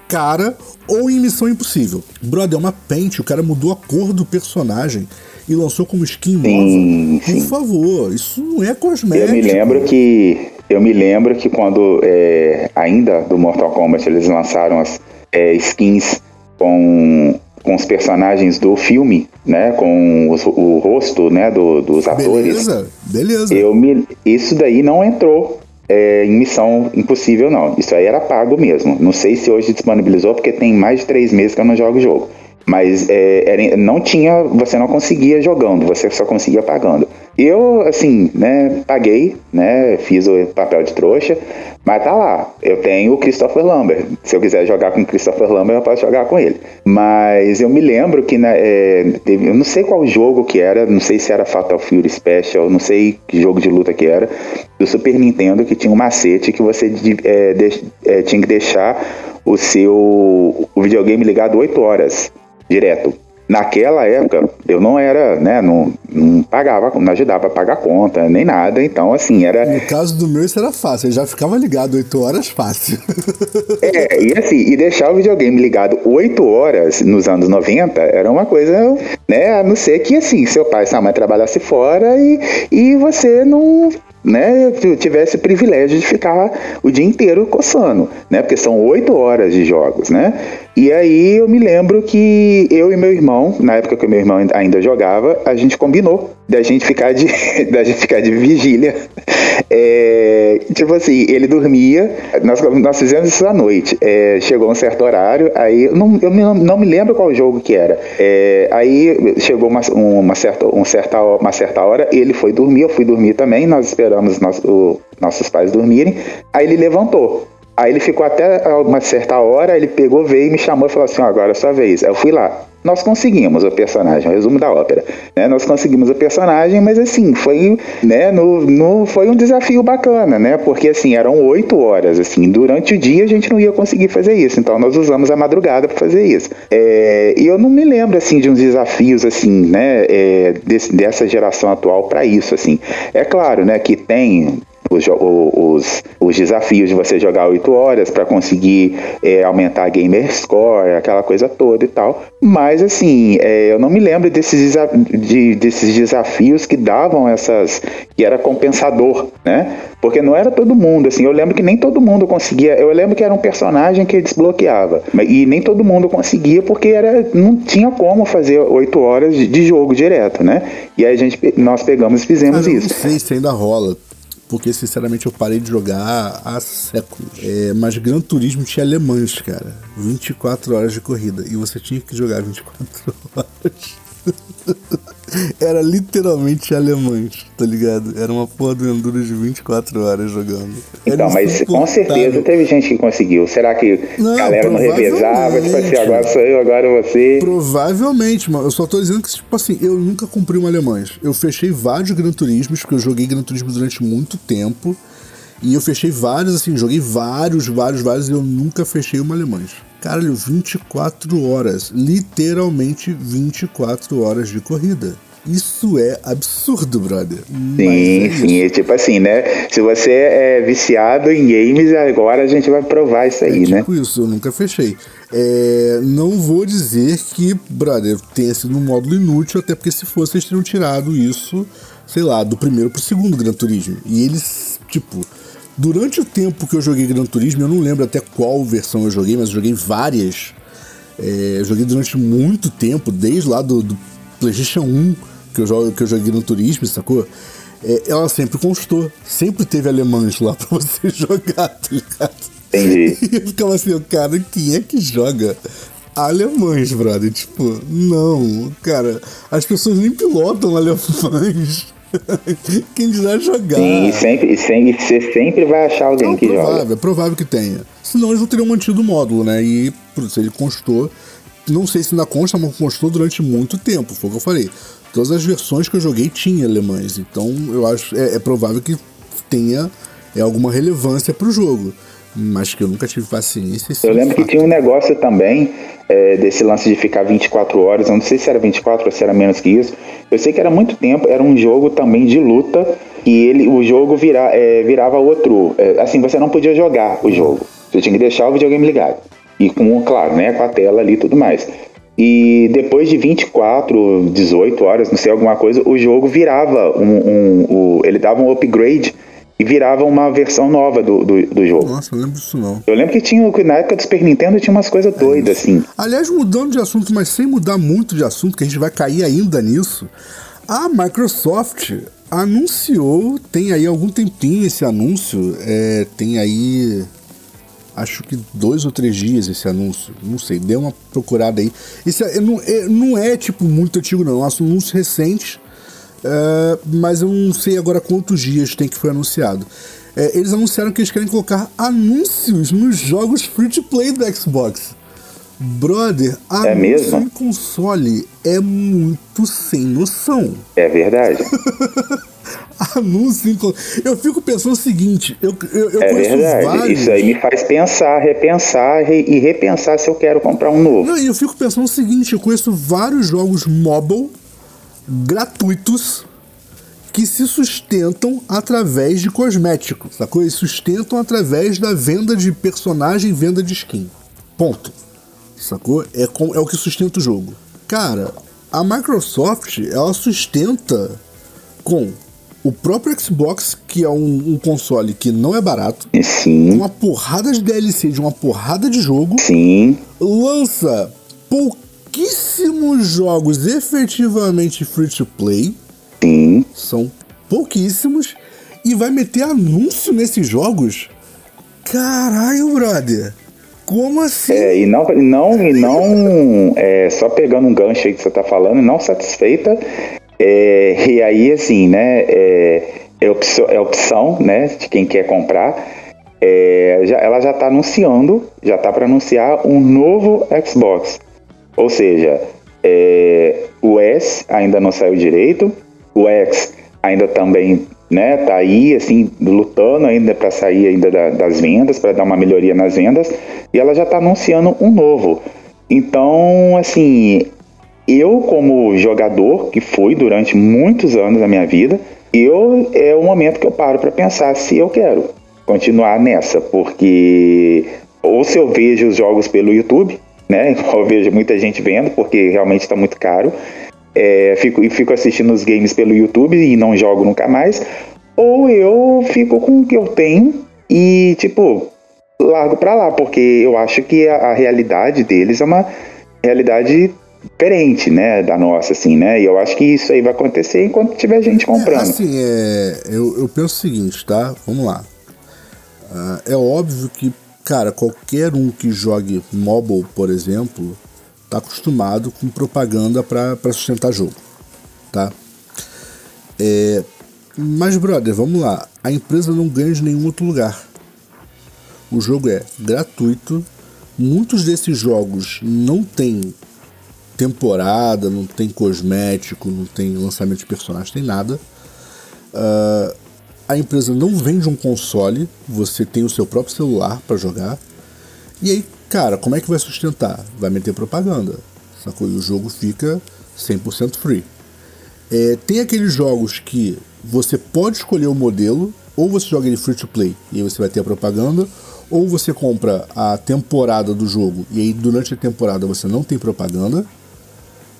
cara ou em Missão Impossível. Brother, é uma paint, o cara mudou a cor do personagem e lançou como skin Sim. Por sim. favor, isso não é cosmético. Eu me lembro que eu me lembro que quando é, ainda do Mortal Kombat eles lançaram as é, skins com, com os personagens do filme, né, com os- o rosto, né, do- dos atores. Beleza, beleza. Eu me, isso daí não entrou é, em Missão Impossível não. Isso aí era pago mesmo. Não sei se hoje disponibilizou porque tem mais de três meses que eu não jogo o jogo. Mas é, era- não tinha, você não conseguia jogando, você só conseguia pagando. Eu, assim, né, paguei, né, fiz o papel de trouxa, mas tá lá. Eu tenho o Christopher Lambert. Se eu quiser jogar com o Christopher Lambert, eu posso jogar com ele. Mas eu me lembro que, né, é, teve- eu não sei qual jogo que era, não sei se era Fatal Fury Special, não sei que jogo de luta que era, do Super Nintendo, que tinha um macete que você de- é, deix- é, tinha que deixar o seu o videogame ligado 8 horas direto. Naquela época, eu não era, né, não, não pagava, não ajudava a pagar conta, nem nada, então assim, era... No caso do meu, isso era fácil. Eu já ficava ligado 8 horas fácil. É, e assim, e deixar o videogame ligado 8 horas nos anos 90 era uma coisa, né, a não ser que assim, seu pai e sua mãe trabalhasse fora e, e você não, né, tivesse o privilégio de ficar o dia inteiro coçando, né, porque são 8 horas de jogos, né, e aí eu me lembro que eu e meu irmão, na época que meu irmão ainda jogava, a gente combinou da gente ficar de, da gente ficar de vigília. É, tipo assim, ele dormia, nós, nós fizemos isso à noite. É, chegou um certo horário, aí eu não, eu me- não me lembro qual jogo que era. É, aí chegou uma, uma, certa, um certa, uma certa hora, ele foi dormir, eu fui dormir também, nós esperamos nosso- o- nossos pais dormirem. Aí ele levantou. Aí ele ficou até uma certa hora, ele pegou, veio e me chamou e falou assim: agora é sua vez. Aí eu fui lá. Nós conseguimos o personagem, o resumo da ópera. Né? Nós conseguimos o personagem, mas assim, foi, né, no, no, foi um desafio bacana, né? Porque assim, eram oito horas, assim, durante o dia a gente não ia conseguir fazer isso. Então nós usamos a madrugada para fazer isso. É, e eu não me lembro assim de uns desafios assim, né, é, desse- dessa geração atual para isso, assim. É claro, né, que tem os, os, os desafios de você jogar 8 horas para conseguir é, aumentar a gamer score, aquela coisa toda e tal. Mas assim, é, eu não me lembro desses, de- desses desafios que davam essas. que era compensador, né? Porque não era todo mundo, assim. Eu lembro que nem todo mundo conseguia. Eu lembro que era um personagem que desbloqueava. E nem todo mundo conseguia porque era, não tinha como fazer 8 horas de, de jogo direto, né? E aí a gente, nós pegamos e fizemos isso. não sei se ainda rola. Porque, sinceramente, eu parei de jogar há séculos. É, mas Gran Turismo tinha alemães, cara. 24 horas de corrida. E você tinha que jogar 24 horas. Era literalmente alemães, tá ligado? Era uma porra do Enduro de 24 horas jogando. Era Então, mas com certeza teve gente que conseguiu. Será que Não, a galera não revezava? Tipo assim, agora sou eu, agora você. Provavelmente, mano. Eu só tô dizendo que, tipo assim, eu nunca comprei um alemães. Eu fechei vários Gran Turismos, porque eu joguei Gran Turismo durante muito tempo. E eu fechei vários, assim, joguei vários, vários, vários, e eu nunca fechei uma alemães. Caralho, 24 horas. Literalmente 24 horas de corrida. Isso é absurdo, brother. Sim, é sim, isso. é tipo assim, né? Se você é viciado em games, agora a gente vai provar isso aí, É né? tipo isso, eu nunca fechei. É, não vou dizer que, brother, tenha sido um módulo inútil, até porque se fosse, eles teriam tirado isso, sei lá, do primeiro pro segundo Gran Turismo. E eles, tipo, durante o tempo que eu joguei Gran Turismo, eu não lembro até qual versão eu joguei, mas eu joguei várias. É, eu joguei durante muito tempo, desde lá do, do PlayStation 1 que eu, jogo, que eu joguei Gran Turismo, sacou? É, ela sempre constou, sempre teve alemães lá pra você jogar, tá ligado? Entendi. E eu ficava assim, cara, quem é que joga alemães, brother? Tipo, não, cara, as pessoas nem pilotam alemães. quem dirá jogar? Sim, e sempre, e sempre, você sempre vai achar alguém que provável, joga. é provável que tenha. Senão eles não teriam mantido o módulo, né? E por isso ele constou. Não sei se ainda consta, mas constou durante muito tempo. Foi o que eu falei. Todas as versões que eu joguei tinha alemães. Então eu acho. É, é provável que tenha é, alguma relevância pro jogo. Mas que eu nunca tive paciência. Eu é lembro que tinha um negócio também é, desse lance de ficar 24 horas. Eu não sei se era 24 ou se era menos que isso. Eu sei que era muito tempo. Era um jogo também de luta. E ele, o jogo vira, é, virava outro. é, assim, você não podia jogar o jogo. Você tinha que deixar o videogame ligado. E com, claro, né, com a tela ali e tudo mais. E depois de 24, 18 horas, não sei, alguma coisa, o jogo virava um. um- o- ele dava um upgrade e virava uma versão nova do, do, do jogo. Nossa, não lembro disso não. Eu lembro que tinha, na época do Super Nintendo tinha umas coisas doidas, assim. Aliás, mudando de assunto, mas sem mudar muito de assunto, que a gente vai cair ainda nisso, a Microsoft anunciou, tem aí algum tempinho esse anúncio, é, tem aí acho que dois ou três dias esse anúncio, não sei, dê uma procurada aí. Esse é- não, é, não é tipo muito antigo não, é um anúncio recente, é, mas eu não sei agora quantos dias tem que foi anunciado. É, eles anunciaram que eles querem colocar anúncios nos jogos free to play do Xbox. Brother, anúncio mesmo? em console é muito sem noção. É verdade. Anúncio em console. Eu fico pensando o seguinte: eu, eu, eu É conheço verdade. vários. Isso aí me faz pensar, repensar re- e repensar se eu quero comprar um novo. Não, e eu fico pensando o seguinte: eu conheço vários jogos mobile gratuitos que se sustentam através de cosméticos, sacou? Eles sustentam através da venda de personagem, venda de skin. Ponto. Sacou? É, com, é o que sustenta o jogo. Cara, a Microsoft, ela sustenta com o próprio Xbox, que é um, um console que não é barato, Sim, uma porrada de DLC de uma porrada de jogo, sim. lança pouquíssimos jogos efetivamente free to play, Sim, são pouquíssimos, e vai meter anúncio nesses jogos? Caralho, brother! Como assim? É, e não, e não, e não é, só pegando um gancho aí que você tá falando, não satisfeita. é, e aí, assim, né, é, é, opção, é opção, né, de quem quer comprar. é, já- ela já tá anunciando, já tá para anunciar um novo Xbox. Ou seja, é, o S ainda não saiu direito, o X ainda também, né, tá aí, assim, lutando ainda para sair ainda da- das vendas, para dar uma melhoria nas vendas, e ela já tá anunciando um novo. Então, assim, eu como jogador que fui durante muitos anos da minha vida, eu é o momento que eu paro para pensar se eu quero continuar nessa, porque ou se eu vejo os jogos pelo YouTube, né? Eu vejo muita gente vendo, porque realmente está muito caro. É, fico, e fico assistindo os games pelo YouTube e não jogo nunca mais. Ou eu fico com o que eu tenho e, tipo, largo pra lá, porque eu acho que a, a realidade deles é uma realidade diferente, né, da nossa, assim, né? E eu acho que isso aí vai acontecer enquanto tiver gente É, comprando. assim, é, eu, eu penso o seguinte, tá? Vamos lá. Ah, é óbvio que, cara, qualquer um que jogue mobile, por exemplo, tá acostumado com propaganda para sustentar jogo, tá? É, mas, brother, vamos lá. A empresa não ganha de nenhum outro lugar. O jogo é gratuito. Muitos desses jogos não tem temporada, não tem cosmético, não tem lançamento de personagem, tem nada. Ah, a empresa não vende um console, você tem o seu próprio celular para jogar. E aí, cara, como é que vai sustentar? Vai meter propaganda, sacou? E o jogo fica 100% free. É, tem aqueles jogos que você pode escolher o modelo, ou você joga ele free to play e aí você vai ter a propaganda, ou você compra a temporada do jogo e aí durante a temporada você não tem propaganda,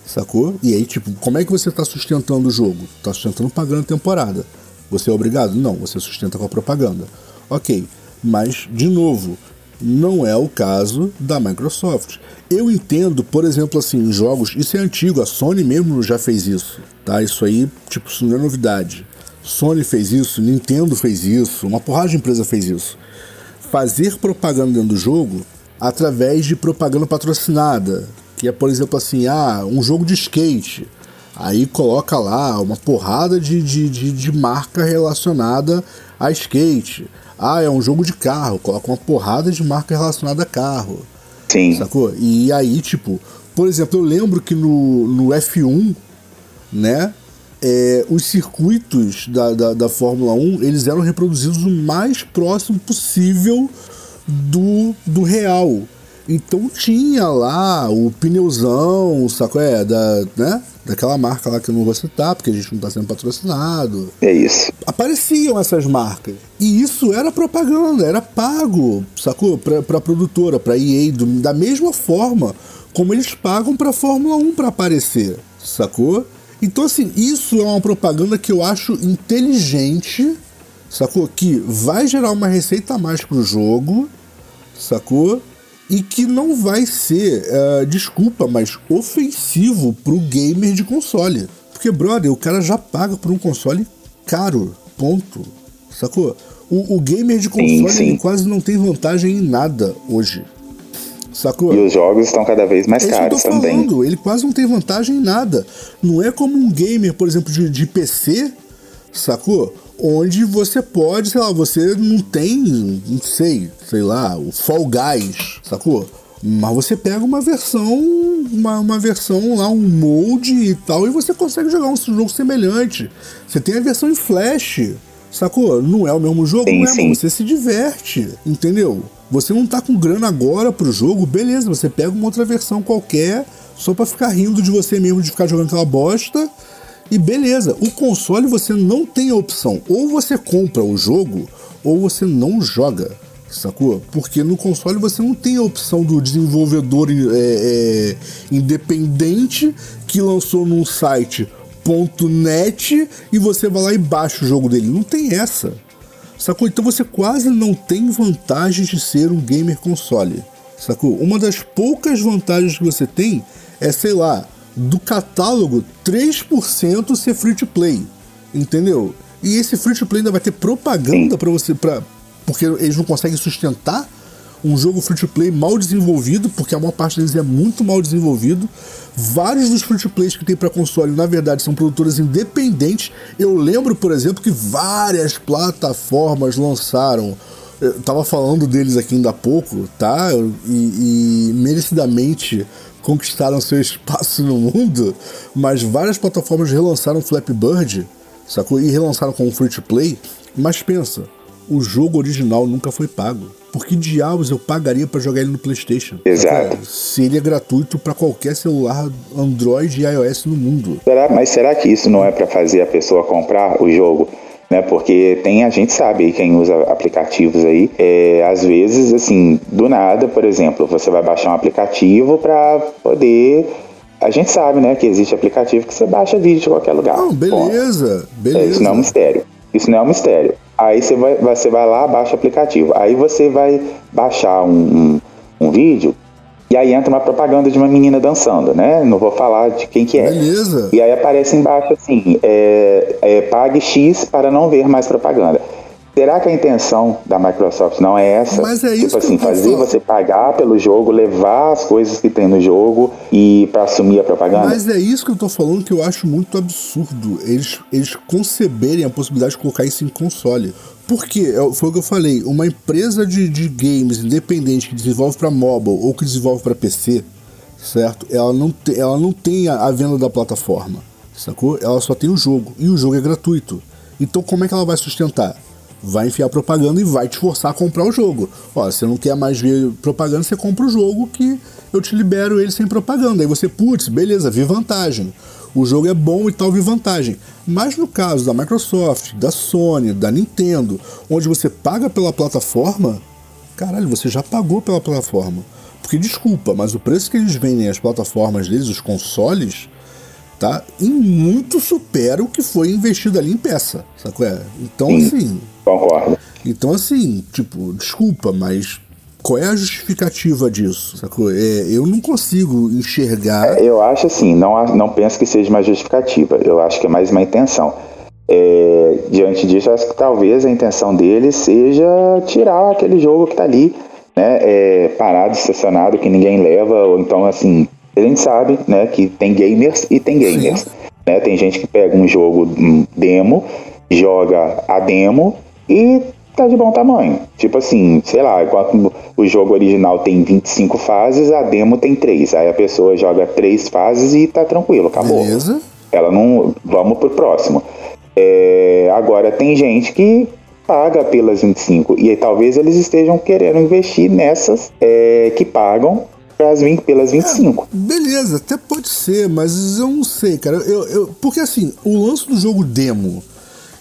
sacou? E aí, tipo, como é que você está sustentando o jogo? Está sustentando pagando a temporada. Você é obrigado? Não, você sustenta com a propaganda. Ok, mas, de novo, não é o caso da Microsoft. Eu entendo, por exemplo, assim, em jogos, isso é antigo, a Sony mesmo já fez isso, tá? Isso aí, tipo, isso não é novidade. Sony fez isso, Nintendo fez isso, uma porrada de empresa fez isso. Fazer propaganda dentro do jogo através de propaganda patrocinada, que é, por exemplo, assim, ah, um jogo de skate. Aí coloca lá uma porrada de, de, de, de marca relacionada a skate. Ah, é um jogo de carro, coloca uma porrada de marca relacionada a carro. Sim. Sacou? E aí, tipo, por exemplo, eu lembro que no, no F1, né? É, os circuitos da, da, da, Fórmula 1 eles eram reproduzidos o mais próximo possível do, do real. Então tinha lá o pneuzão, sacou? É, da, né? daquela marca lá que eu não vou citar, porque a gente não está sendo patrocinado. É isso. Apareciam essas marcas. E isso era propaganda, era pago, sacou? Pra, pra produtora, pra EA, do, da mesma forma como eles pagam pra Fórmula 1 para aparecer, sacou? Então, assim, isso é uma propaganda que eu acho inteligente, sacou? Que vai gerar uma receita a mais pro jogo, sacou? E que não vai ser, uh, desculpa, mas ofensivo pro gamer de console. Porque, brother, o cara já paga por um console caro, ponto. Sacou? O, o gamer de console sim, sim. quase não tem vantagem em nada hoje. Sacou? E os jogos estão cada vez mais é caros também. Falando, ele quase não tem vantagem em nada. Não é como um gamer, por exemplo, de, de PC, sacou? Onde você pode, sei lá, você não tem, não sei, sei lá, o Fall Guys, sacou? Mas você pega uma versão, uma, uma versão lá, um molde e tal, e você consegue jogar um jogo semelhante. Você tem a versão em Flash, sacou? Não é o mesmo jogo, sim, não é, sim. mas você se diverte, entendeu? Você não tá com grana agora pro jogo, beleza, você pega uma outra versão qualquer, só para ficar rindo de você mesmo, de ficar jogando aquela bosta, e beleza, o console você não tem a opção. Ou você compra o jogo, ou você não joga. Sacou? Porque no console você não tem a opção do desenvolvedor é, é, independente que lançou num site .net e você vai lá e baixa o jogo dele. Não tem essa. Sacou? Então você quase não tem vantagem de ser um gamer console. Sacou? Uma das poucas vantagens que você tem é, sei lá, do catálogo 3% ser free to play. Entendeu? E esse free to play ainda vai ter propaganda para você para porque eles não conseguem sustentar um jogo free to play mal desenvolvido, porque a maior parte deles é muito mal desenvolvido. Vários dos free to plays que tem para console, na verdade, são produtoras independentes. Eu lembro, por exemplo, que várias plataformas lançaram. Eu tava falando deles aqui ainda há pouco, tá? E, e merecidamente conquistaram seu espaço no mundo, mas várias plataformas relançaram Flappy Bird, sacou? E relançaram com free to play. Mas pensa, o jogo original nunca foi pago. Por que diabos eu pagaria para jogar ele no PlayStation? Exato. Se ele é gratuito para qualquer celular Android e iOS no mundo. Será, mas será que isso não é para fazer a pessoa comprar o jogo? Né? Porque tem a gente sabe aí, quem usa aplicativos aí, é, às vezes assim, do nada, por exemplo, você vai baixar um aplicativo para poder a gente sabe, né, que existe aplicativo que você baixa vídeo de qualquer lugar. Não, beleza, Bom, beleza. Isso não é um mistério. Isso não é um mistério. Aí você vai, você vai lá, baixa o aplicativo. Aí você vai baixar um, um, um vídeo e aí entra uma propaganda de uma menina dançando, né? Não vou falar de quem que é. Beleza. E aí aparece embaixo assim, é, é, pague X para não ver mais propaganda. Será que a intenção da Microsoft não é essa? Mas é tipo isso assim, que eu fazer você pagar pelo jogo, levar as coisas que tem no jogo e para assumir a propaganda? Mas é isso que eu tô falando que eu acho muito absurdo. Eles, eles conceberem a possibilidade de colocar isso em console. Porque, é foi o que eu falei, uma empresa de, de games independente que desenvolve para mobile ou que desenvolve para PC, certo? Ela não, te, ela não tem a, a venda da plataforma, sacou? Ela só tem o jogo, e o jogo é gratuito. Então como é que ela vai sustentar? Vai enfiar propaganda e vai te forçar a comprar o jogo. Ó, você não quer mais ver propaganda, você compra o jogo que eu te libero ele sem propaganda. Aí você, putz, beleza, vi vantagem. O jogo é bom e tal, vi vantagem. Mas no caso da Microsoft, da Sony, da Nintendo, onde você paga pela plataforma, caralho, você já pagou pela plataforma. Porque desculpa, mas o preço que eles vendem as plataformas deles, os consoles, tá? E muito supera o que foi investido ali em peça, sacou? É? Então, assim. Concordo. Então, assim, tipo, desculpa, mas qual é a justificativa disso? Sacou? É, eu não consigo enxergar. É, eu acho assim, não, não penso que seja uma justificativa, eu acho que é mais uma intenção. É, diante disso, acho que talvez a intenção deles seja tirar aquele jogo que está ali, né, é, parado, estacionado, que ninguém leva, ou então assim, a gente sabe né, que tem gamers e tem gamers. Né? Tem gente que pega um jogo um demo, joga a demo e tá de bom tamanho. Tipo assim, sei lá, enquanto o jogo original tem 25 fases, a demo tem 3. Aí a pessoa joga 3 fases e tá tranquilo, acabou. Beleza. Ela não. Vamos pro próximo. É, agora tem gente que paga pelas 25 e aí, talvez eles estejam querendo investir nessas é, que pagam pelas 20, pelas 25. É, beleza, até pode ser, mas eu não sei, cara. Eu, eu, porque assim, o lance do jogo demo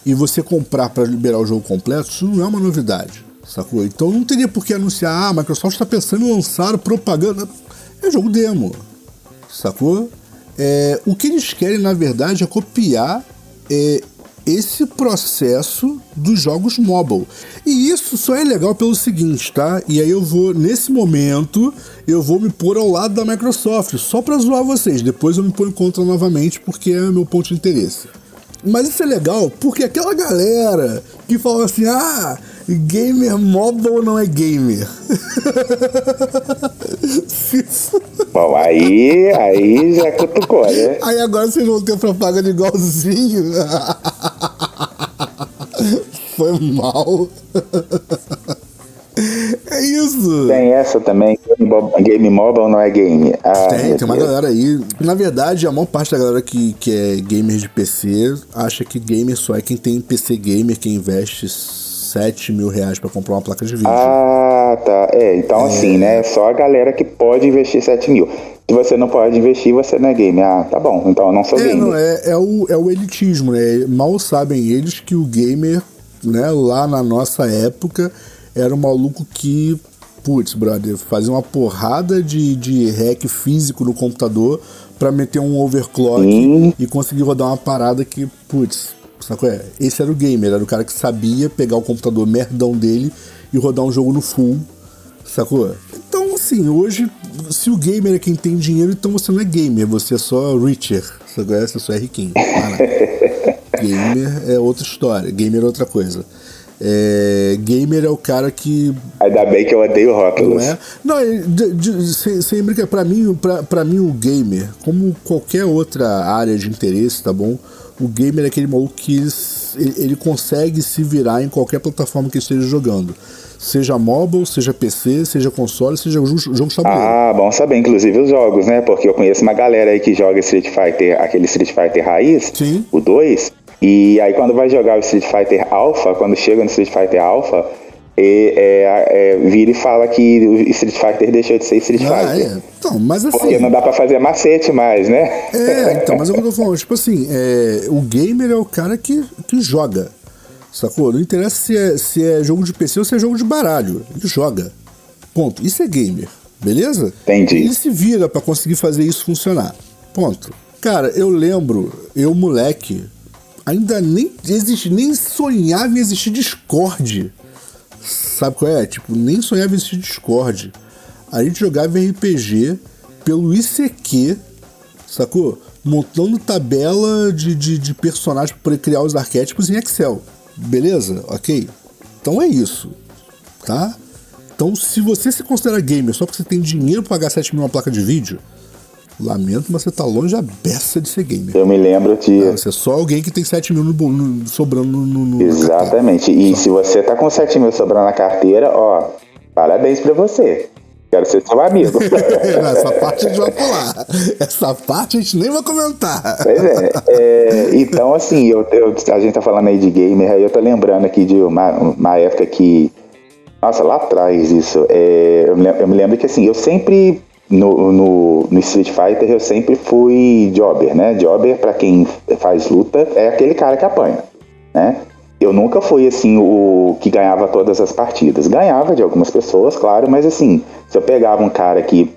e você comprar para liberar o jogo completo, isso não é uma novidade, sacou? Então não teria por que anunciar, ah, a Microsoft está pensando em lançar propaganda. É jogo demo, sacou? É, o que eles querem, na verdade, é copiar é, esse processo dos jogos mobile. E isso só é legal pelo seguinte, tá? E aí eu vou, nesse momento, eu vou me pôr ao lado da Microsoft, só para zoar vocês. Depois eu me ponho contra novamente, porque é meu ponto de interesse. Mas isso é legal porque aquela galera que fala assim: ah, gamer mobile não é gamer. Bom, aí, aí já cutucou, né? Aí agora vocês vão ter propaganda igualzinho. Foi mal. É isso. Tem essa também, game mobile não é game. Ah, tem, tem uma galera aí. Na verdade, a maior parte da galera que, que é gamer de PC acha que gamer só é quem tem PC gamer, que investe 7 mil reais pra comprar uma placa de vídeo. Ah, tá. É, então é... assim, né? Só a galera que pode investir 7 mil. Se você não pode investir, você não é gamer. Ah, tá bom. Então eu não sou é, gamer. Não, é, é, o, é o elitismo, né? Mal sabem eles que o gamer, né, lá na nossa época era um maluco que, putz, brother, fazia uma porrada de, de hack físico no computador para meter um overclock hum. e conseguir rodar uma parada que, putz? Esse era o gamer, era o cara que sabia pegar o computador merdão dele e rodar um jogo no full, sacou? Então, assim, hoje, se o gamer é quem tem dinheiro, então você não é gamer, você é só richer, sacou? É? Você só é riquinho. gamer é outra história, gamer é outra coisa. É, gamer é o cara que. Ainda bem que eu odeio rótulos. Não é? Não, de, de, sem, sem brincar, pra mim, pra, pra mim o gamer, como qualquer outra área de interesse, tá bom? O gamer é aquele maluco que ele, ele consegue se virar em qualquer plataforma que esteja jogando. Seja mobile, seja PC, seja console, seja jogo, jogo tabuleiro. Ah, bom saber, inclusive os jogos, né? Porque eu conheço uma galera aí que joga Street Fighter, aquele Street Fighter raiz, Sim. o 2, e aí quando vai jogar o Street Fighter Alpha, quando chega no Street Fighter Alpha, e, é, é, vira e fala que o Street Fighter deixou de ser Street ah, Fighter. É. Então, mas assim, Porque não dá pra fazer macete mais, né? É, então, mas é o que eu tô falando. Tipo assim, é, o gamer é o cara que, que joga. Sacou? Não interessa se é, se é jogo de PC ou se é jogo de baralho. Ele joga. Ponto. Isso é gamer. Beleza? Entendi. Ele se vira para conseguir fazer isso funcionar. Ponto. Cara, eu lembro, eu moleque, ainda nem existe, nem sonhava em existir Discord. Sabe qual é? Tipo, nem sonhava em existir Discord. A gente jogava RPG pelo ICQ, sacou? Montando tabela de, de, de personagens para criar os arquétipos em Excel. Beleza? Ok? Então é isso. Tá? Então, se você se considera gamer só porque você tem dinheiro para pagar 7 mil numa placa de vídeo, Lamento, mas você tá longe a beça de ser gamer. Eu me lembro de. Ah, você é só alguém que tem 7 mil no, no, sobrando no. no Exatamente. E só. se você tá com 7 mil sobrando na carteira, ó, parabéns pra você. Quero ser seu amigo. Essa parte a gente vai pular. Essa parte a gente nem vai comentar. Pois é. é, então, assim, eu, eu- a gente tá falando aí de gamer, aí eu tô lembrando aqui de uma, uma época que. Nossa, lá atrás isso. é, eu, me lem- eu me lembro que assim, eu sempre. No, no, no Street Fighter eu sempre fui jobber, né? Jobber, pra quem faz luta, é aquele cara que apanha, né? Eu nunca fui assim o que ganhava todas as partidas. Ganhava de algumas pessoas, claro, mas assim, se eu pegava um cara que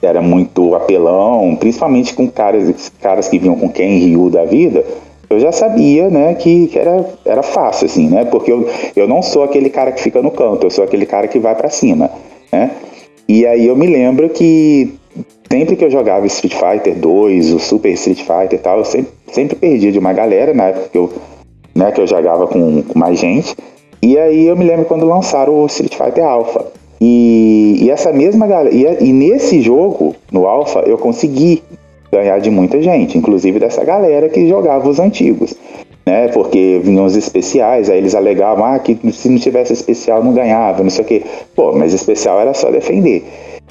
era muito apelão, principalmente com caras, caras que vinham com Ken Ryu da vida, eu já sabia, né, que, que era, era fácil, assim, né? Porque eu, eu não sou aquele cara que fica no canto, eu sou aquele cara que vai pra cima, né? E aí eu me lembro que sempre que eu jogava Street Fighter 2, o Super Street Fighter e tal, eu sempre, sempre perdia de uma galera, na época que eu, né, que eu jogava com, com mais gente. E aí eu me lembro quando lançaram o Street Fighter Alpha. E, e essa mesma galera. E, e nesse jogo, no Alpha, eu consegui ganhar de muita gente, inclusive dessa galera que jogava os antigos. Né, porque vinham os especiais, aí eles alegavam ah, que se não tivesse especial não ganhava, não sei o quê. Pô, mas especial era só defender.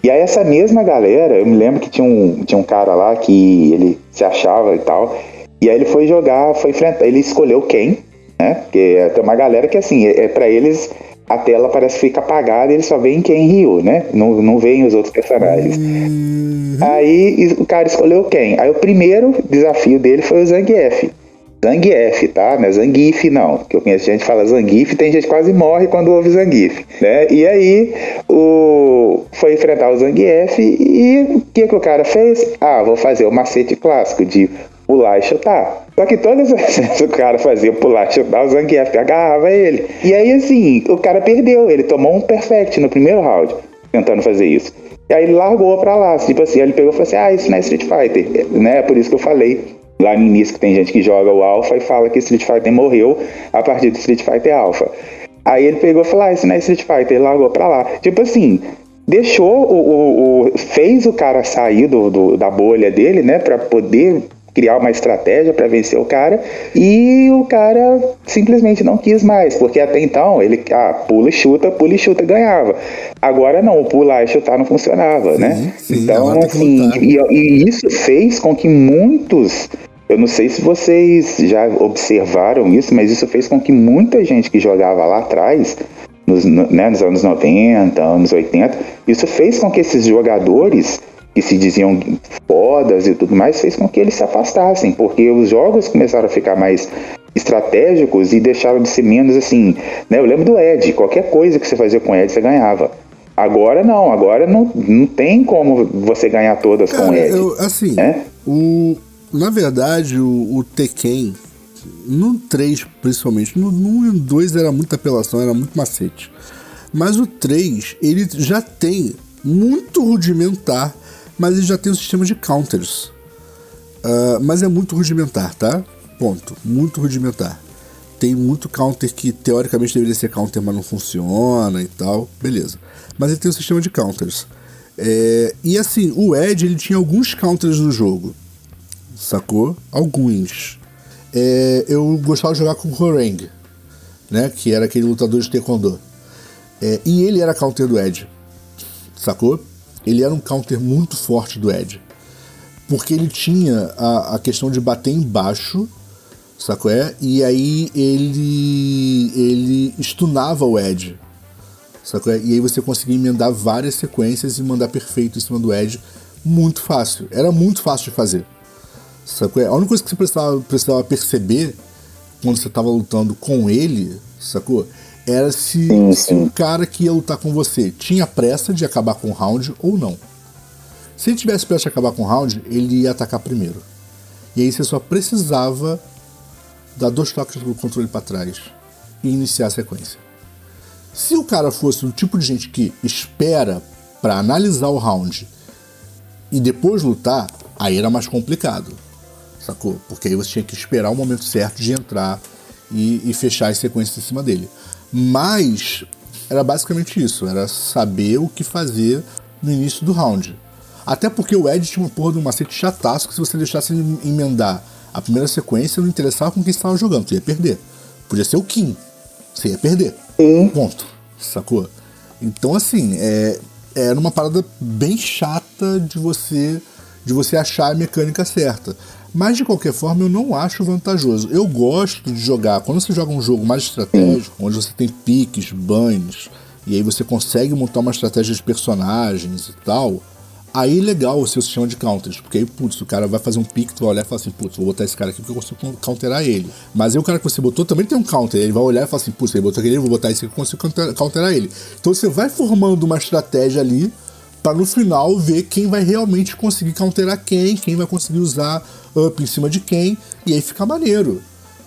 E aí essa mesma galera, eu me lembro que tinha um, tinha um cara lá que ele se achava e tal, e aí ele foi jogar, foi enfrentar, ele escolheu quem, né? Porque tem uma galera que assim, é, é para eles a tela parece que fica apagada e eles só veem quem riu, né? Não, não veem os outros personagens. Aí o cara escolheu quem? Aí o primeiro desafio dele foi o Zangief. Zangief, tá? Não é Zangief, não. Porque eu conheço gente que fala Zangief, tem gente que quase morre quando ouve Zangief, né? E aí o... foi enfrentar o Zangief e o que, que o cara fez? Ah, vou fazer o macete clássico de pular e chutar. Só que todas as vezes o cara fazia pular e chutar, o Zangief agarrava ele. E aí, assim, o cara perdeu. Ele tomou um perfect no primeiro round, tentando fazer isso. E aí ele largou pra lá. Tipo assim, ele pegou e falou assim: Ah, isso não é Street Fighter. Né? Por isso que eu falei lá no início que tem gente que joga o Alpha e fala que Street Fighter morreu a partir do Street Fighter Alpha. Aí ele pegou e falou: Ah, isso não é Street Fighter. Ele largou pra lá. Tipo assim, deixou o. o- o- fez o cara sair do, do- da bolha dele, né? Pra poder criar uma estratégia para vencer o cara e o cara simplesmente não quis mais, porque até então ele ah, pula e chuta, pula e chuta ganhava. Agora não, pular e chutar não funcionava, né? sim, então assim, e, e isso fez com que muitos eu não sei se vocês já observaram isso, mas isso fez com que muita gente que jogava lá atrás, nos, no- né, nos anos 90, anos 80, isso fez com que esses jogadores que se diziam fodas e tudo mais, fez com que eles se afastassem, porque os jogos começaram a ficar mais estratégicos e deixaram de ser menos assim, né? Eu lembro do Ed, qualquer coisa que você fazia com o Ed, você ganhava. Agora não, agora não, não tem como você ganhar todas com o Cara, Ed. eu, assim, É? o, na verdade, o, o Tekken, no 3 principalmente, no, no 1 e no 2 era muita apelação, era muito macete. Mas o 3, ele já tem muito rudimentar, mas ele já tem um sistema de counters. Ah, mas é muito rudimentar, tá? Ponto. Muito rudimentar. Tem muito counter que teoricamente deveria ser counter, mas não funciona e tal. Beleza. Mas ele tem um sistema de counters. É, e assim, o Ed ele tinha alguns counters no jogo. Sacou? Alguns. É, eu gostava de jogar com o Horeng, né? Que era aquele lutador de Taekwondo. É, e ele era counter do Ed. Sacou? Ele era um counter muito forte do Ed. Porque ele tinha a, a questão de bater embaixo, sacou? É? E aí ele, ele stunava o Ed. Sacou? É? E aí você conseguia emendar várias sequências e mandar perfeito em cima do Ed muito fácil. Era muito fácil de fazer. Sacou? A única coisa que você precisava, precisava perceber quando você estava lutando com ele, sacou? Era se, Sim, se o cara que ia lutar com você tinha pressa de acabar com o round ou não. Se ele tivesse pressa de acabar com o round, ele ia atacar primeiro. E aí você só precisava dar dois toques do controle para trás e iniciar a sequência. Se o cara fosse o tipo de gente que espera para analisar o round e depois lutar, aí era mais complicado, sacou? Porque aí você tinha que esperar o momento certo de entrar e, e fechar as sequências em cima dele. Mas era basicamente isso, era saber o que fazer no início do round. Até porque o Ed tinha uma porra de um macete chataço que se você deixasse ele emendar a primeira sequência, não interessava com quem estava jogando, tu ia perder. Podia ser o Kim, você ia perder. Sim. Ponto. Sacou? Então, assim, é, era uma parada bem chata de você de você achar a mecânica certa. Mas de qualquer forma eu não acho vantajoso. Eu gosto de jogar, quando você joga um jogo mais estratégico, onde você tem piques, bans, e aí você consegue montar uma estratégia de personagens e tal, aí legal o seu sistema de counters, porque aí, putz, o cara vai fazer um pique, tu vai olhar e falar assim, putz, vou botar esse cara aqui porque eu consigo counterar ele. Mas aí o cara que você botou também tem um counter, ele vai olhar e falar assim, putz, ele botou aquele, vou botar esse aqui que eu consigo counterar ele. Então você vai formando uma estratégia ali para no final ver quem vai realmente conseguir counterar quem, quem vai conseguir usar up em cima de quem, e aí fica maneiro.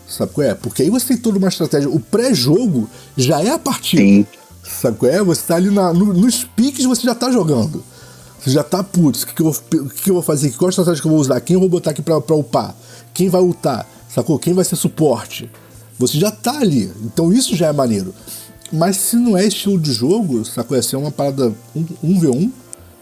Sabe qual é? Porque aí você tem toda uma estratégia. O pré-jogo já é a partida. Sim. Sabe qual é? Você tá ali na, no, nos piques, você já tá jogando. Você já tá, putz, o que, que, eu vou, que, eu vou fazer? Qual estratégia que eu vou usar? Quem eu vou botar aqui pra, pra upar? Quem vai ultar? Sacou? Quem vai ser suporte? Você já tá ali. Então isso já é maneiro. Mas se não é estilo de jogo, sacou? É ser uma parada 1v1,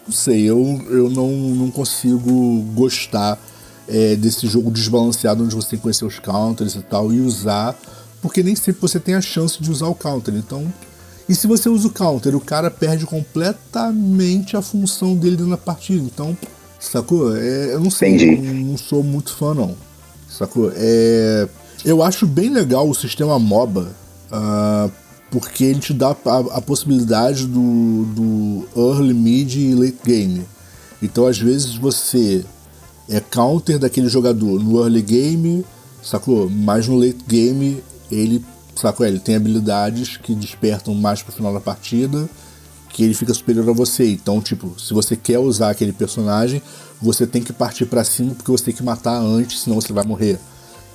não sei, eu, eu não, não consigo gostar é, desse jogo desbalanceado onde você tem que conhecer os counters e tal e usar, porque nem sempre você tem a chance de usar o counter. Então, e se você usa o counter, o cara perde completamente a função dele da partida. Então, sacou? É, eu não sei, Entendi. não, sou muito fã não. Sacou? É, eu acho bem legal o sistema MOBA. ah, porque ele te dá a, a possibilidade do, do early, mid e late game. Então, às vezes, você é counter daquele jogador no early game, sacou? Mas no late game, ele, sacou? Ele tem habilidades que despertam mais pro final da partida, que ele fica superior a você. Então, tipo, se você quer usar aquele personagem, você tem que partir para cima porque você tem que matar antes, senão você vai morrer.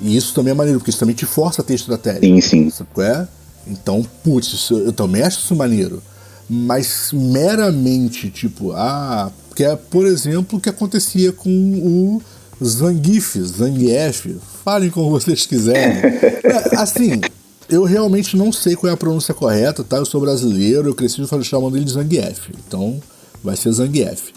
E isso também é maneiro, porque isso também te força a ter estratégia. Sim, sim. Sabe qual é? Então, putz, isso- eu também acho isso maneiro. Mas meramente, tipo, ah, que é, por exemplo, o que acontecia com o Zangief, Zangief, falem como vocês quiserem. É, assim, eu realmente não sei qual é a pronúncia correta, tá? Eu sou brasileiro, eu cresci chamando ele de Zangief, então vai ser Zangief.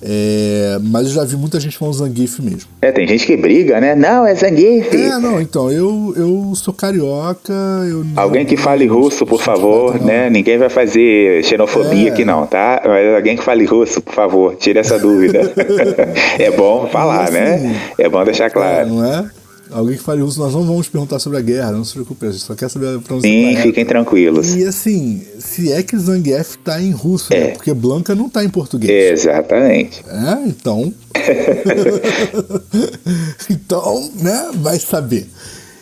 É, mas eu já vi muita gente falando Zangief mesmo. É, tem gente que briga, né? Não, é Zangief. É, não, então, eu, eu sou carioca. Eu não- Alguém que fale russo, por favor, Não. né? Ninguém vai fazer xenofobia É. aqui não, tá? Mas alguém que fale russo, por favor, tire essa dúvida. é bom falar, né? assim, É bom deixar É, claro. não é? Alguém que fale russo, nós não vamos perguntar sobre a guerra, não se preocupe, a gente só quer saber a pronúncia Sim, fiquem tranquilos. E assim, se é que Zangief tá em russo, É. né? Porque Blanca não tá em português. Exatamente. É, então. então, né? Vai saber.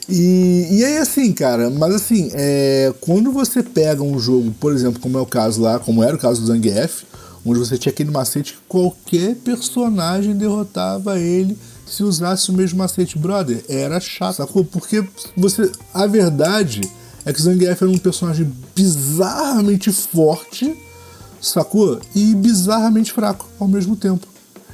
E, e aí, assim, cara, mas assim, é, quando você pega um jogo, por exemplo, como é o caso lá, como era o caso do Zangief, onde você tinha aquele macete que qualquer personagem derrotava ele se usasse o mesmo macete, brother, era chato, sacou? Porque você. A verdade é que Zangief era um personagem bizarramente forte sacou? E bizarramente fraco ao mesmo tempo.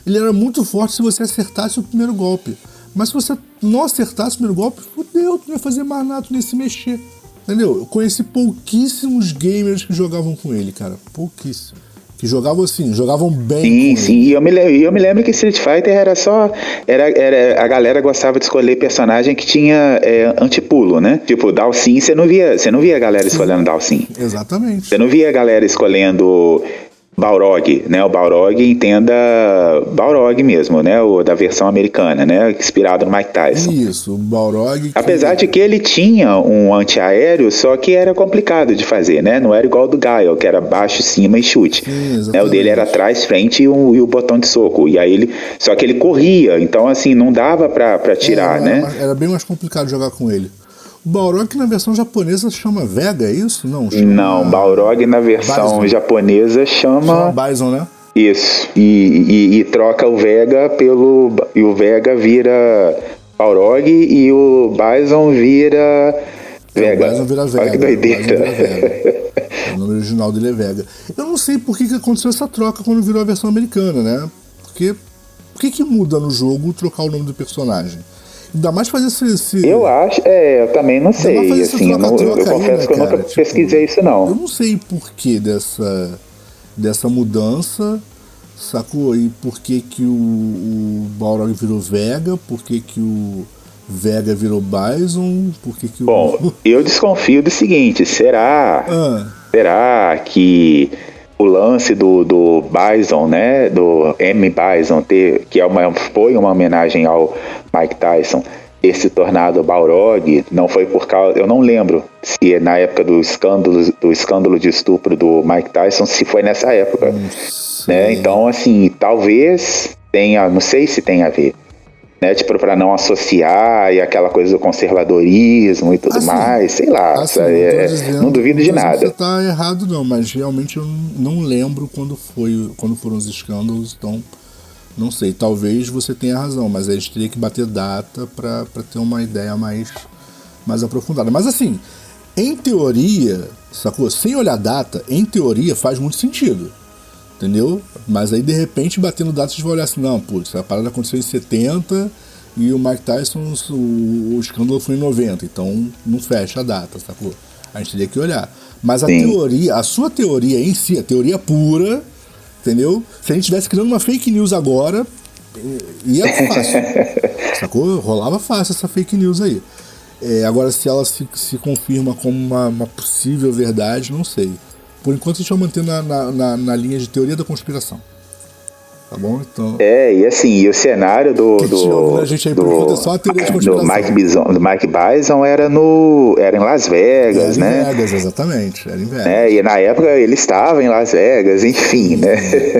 Ele era muito forte se você acertasse o primeiro golpe. Mas se você não acertasse o primeiro golpe, fudeu, tu não ia fazer mais nada, tu ia se mexer. Entendeu? Eu conheci pouquíssimos gamers que jogavam com ele, cara. Pouquíssimos. Que jogavam assim, jogavam bem. Sim, sim. E eu me, lembro, eu me lembro que Street Fighter era só. Era, era, a galera gostava de escolher personagem que tinha é, antipulo, né? Tipo, Dalsin, você não via, você não via a galera escolhendo Dalsin. Exatamente. Você não via a galera escolhendo Balrog, né? O Balrog entenda Balrog mesmo, né? O da versão americana, né? Inspirado no Mike Tyson. Isso, o Balrog. que- Apesar de que ele tinha um antiaéreo, só que era complicado de fazer, né? Não era igual do Gaio, que era baixo, cima e chute. Sim. Né? O dele era atrás, frente e, um- e o botão de soco. E aí ele. Só que ele corria, então assim, não dava pra, pra tirar, era, né? Era bem mais complicado jogar com ele. Balrog, na versão japonesa chama Vega, é isso? Não, chama... Não, Balrog na versão Bison. japonesa Chama chama. Bison, né? Isso. E, e- e troca o Vega pelo. E o Vega vira Balrog e o Bison vira. Vega. O Bison vira Vega. Olha que doideira. Vega. o nome original dele é Vega. Eu não sei por que, que aconteceu essa troca quando virou a versão americana, né? Porque. Por que, que muda no jogo trocar o nome do personagem? Ainda mais fazer esse. esse- Eu acho, é, eu também não sei, assim, eu, não- eu confesso né, que eu nunca cara? Tipo, pesquisei isso Eu não. não sei por que dessa, dessa mudança, sacou? E por que, que o, o Balrog virou Vega, por que, que o Vega virou Bison, por que, que o. Bom, eu desconfio do seguinte, será, Ah, será que o lance do, do Bison, né? Do M. Bison, ter, que é uma, foi uma homenagem ao Mike Tyson, ter se tornado Balrog, não foi por causa. Eu não lembro se é na época do escândalo, do escândalo de estupro do Mike Tyson, se foi nessa época. Né? Então, assim, talvez tenha, não sei se tem a ver né? Tipo, para não associar e aquela coisa do conservadorismo e tudo assim, mais, sei lá. Assim, é, dizendo, não duvido de nada. Você tá errado, não, mas realmente eu não lembro quando foi, quando foram os escândalos, então. Não sei, talvez você tenha razão, mas a gente teria que bater data para ter uma ideia mais, mais aprofundada. Mas assim, em teoria, sacou? Sem olhar data, em teoria faz muito sentido entendeu? Mas aí de repente batendo dados você vai olhar assim, não, putz, a parada aconteceu em 70 e o Mike Tyson, o, o escândalo foi em 90, então não fecha a data, sacou? A gente teria que olhar. Mas a Sim. teoria, a sua teoria em si, a teoria pura, entendeu? Se a gente estivesse criando uma fake news agora, ia fácil. sacou? Rolava fácil essa fake news aí. É, agora, se ela se, se confirma como uma, uma possível verdade, não sei. Por enquanto a gente vai manter na, na, na, na linha de teoria da conspiração. Tá bom? Então. É, e assim, e o cenário do. do, a gente aí do, por só a teoria de do Mike, Bison, do Mike Bison era no. Era em Las Vegas, era né? Em Vegas, exatamente. Era em Vegas. É, e na época ele estava em Las Vegas, enfim, né?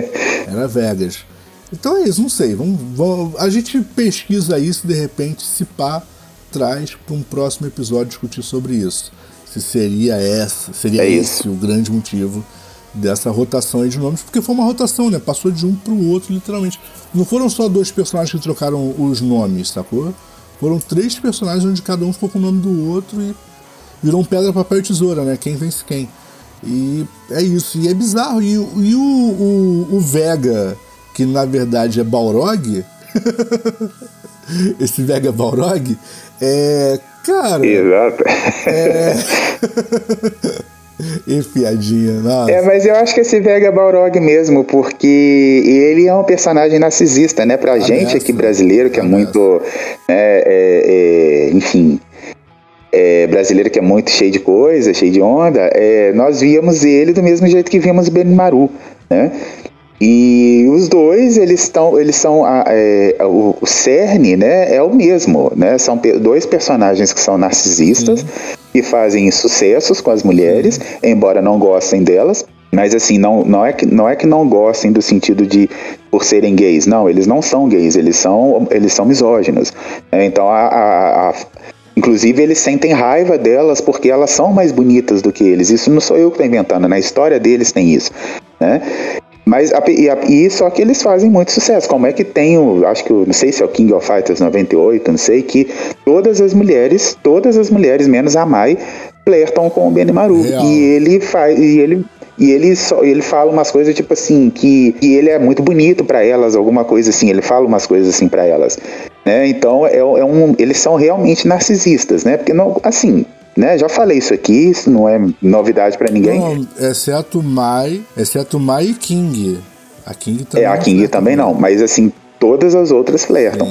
Era Vegas. Então é isso, não sei. Vamos, vamos, a gente pesquisa isso de repente, se pá, traz para um próximo episódio discutir sobre isso se seria essa, seria é esse o grande motivo dessa rotação de nomes, porque foi uma rotação, né? Passou de um para o outro, literalmente. Não foram só dois personagens que trocaram os nomes, sacou? Foram três personagens onde cada um ficou com o nome do outro e virou um pedra, papel e tesoura, né? Quem vence quem. E é isso. E é bizarro. E, e o, o, o Vega, que na verdade é Balrog, esse Vega Balrog, é, Cara. Exato. É. Enfiadinha, nossa. É, mas eu acho que esse Vega é Balrog mesmo, porque ele é um personagem narcisista, né? Pra gente aqui brasileiro, que é muito. É, é, é, enfim. É, brasileiro que é muito cheio de coisa, cheio de onda, é, nós víamos ele do mesmo jeito que víamos Benimaru, né? E os dois, eles estão, eles são é, o, o, cerne, né, é o mesmo, né? São pe dois personagens que são narcisistas Sim. e fazem sucessos com as mulheres, Sim. embora não gostem delas. Mas assim, não, não, é que, não é que não gostem do sentido de por serem gays. Não, eles não são gays, eles são, eles são misóginos. Né? Então, a, a, a Inclusive, eles sentem raiva delas porque elas são mais bonitas do que eles. Isso não sou eu que estou inventando, na história deles tem isso. Né? Mas a, e, a, e, só que eles fazem muito sucesso. Como é que tem o, acho que não sei se é o King of Fighters 98, não sei, que todas as mulheres, todas as mulheres, menos a Mai, flertam com o Benimaru. Real. E ele faz. E ele. E ele só ele fala umas coisas tipo assim que, que ele é muito bonito para elas, alguma coisa assim. Ele fala umas coisas assim para elas, né? Então é, é um, eles são realmente narcisistas, né? Porque não, assim, né? Já falei isso aqui, isso não é novidade para ninguém. Não, exceto Mai, exceto Mai e King. A King também. É, a King também não, mas assim, todas as outras flertam.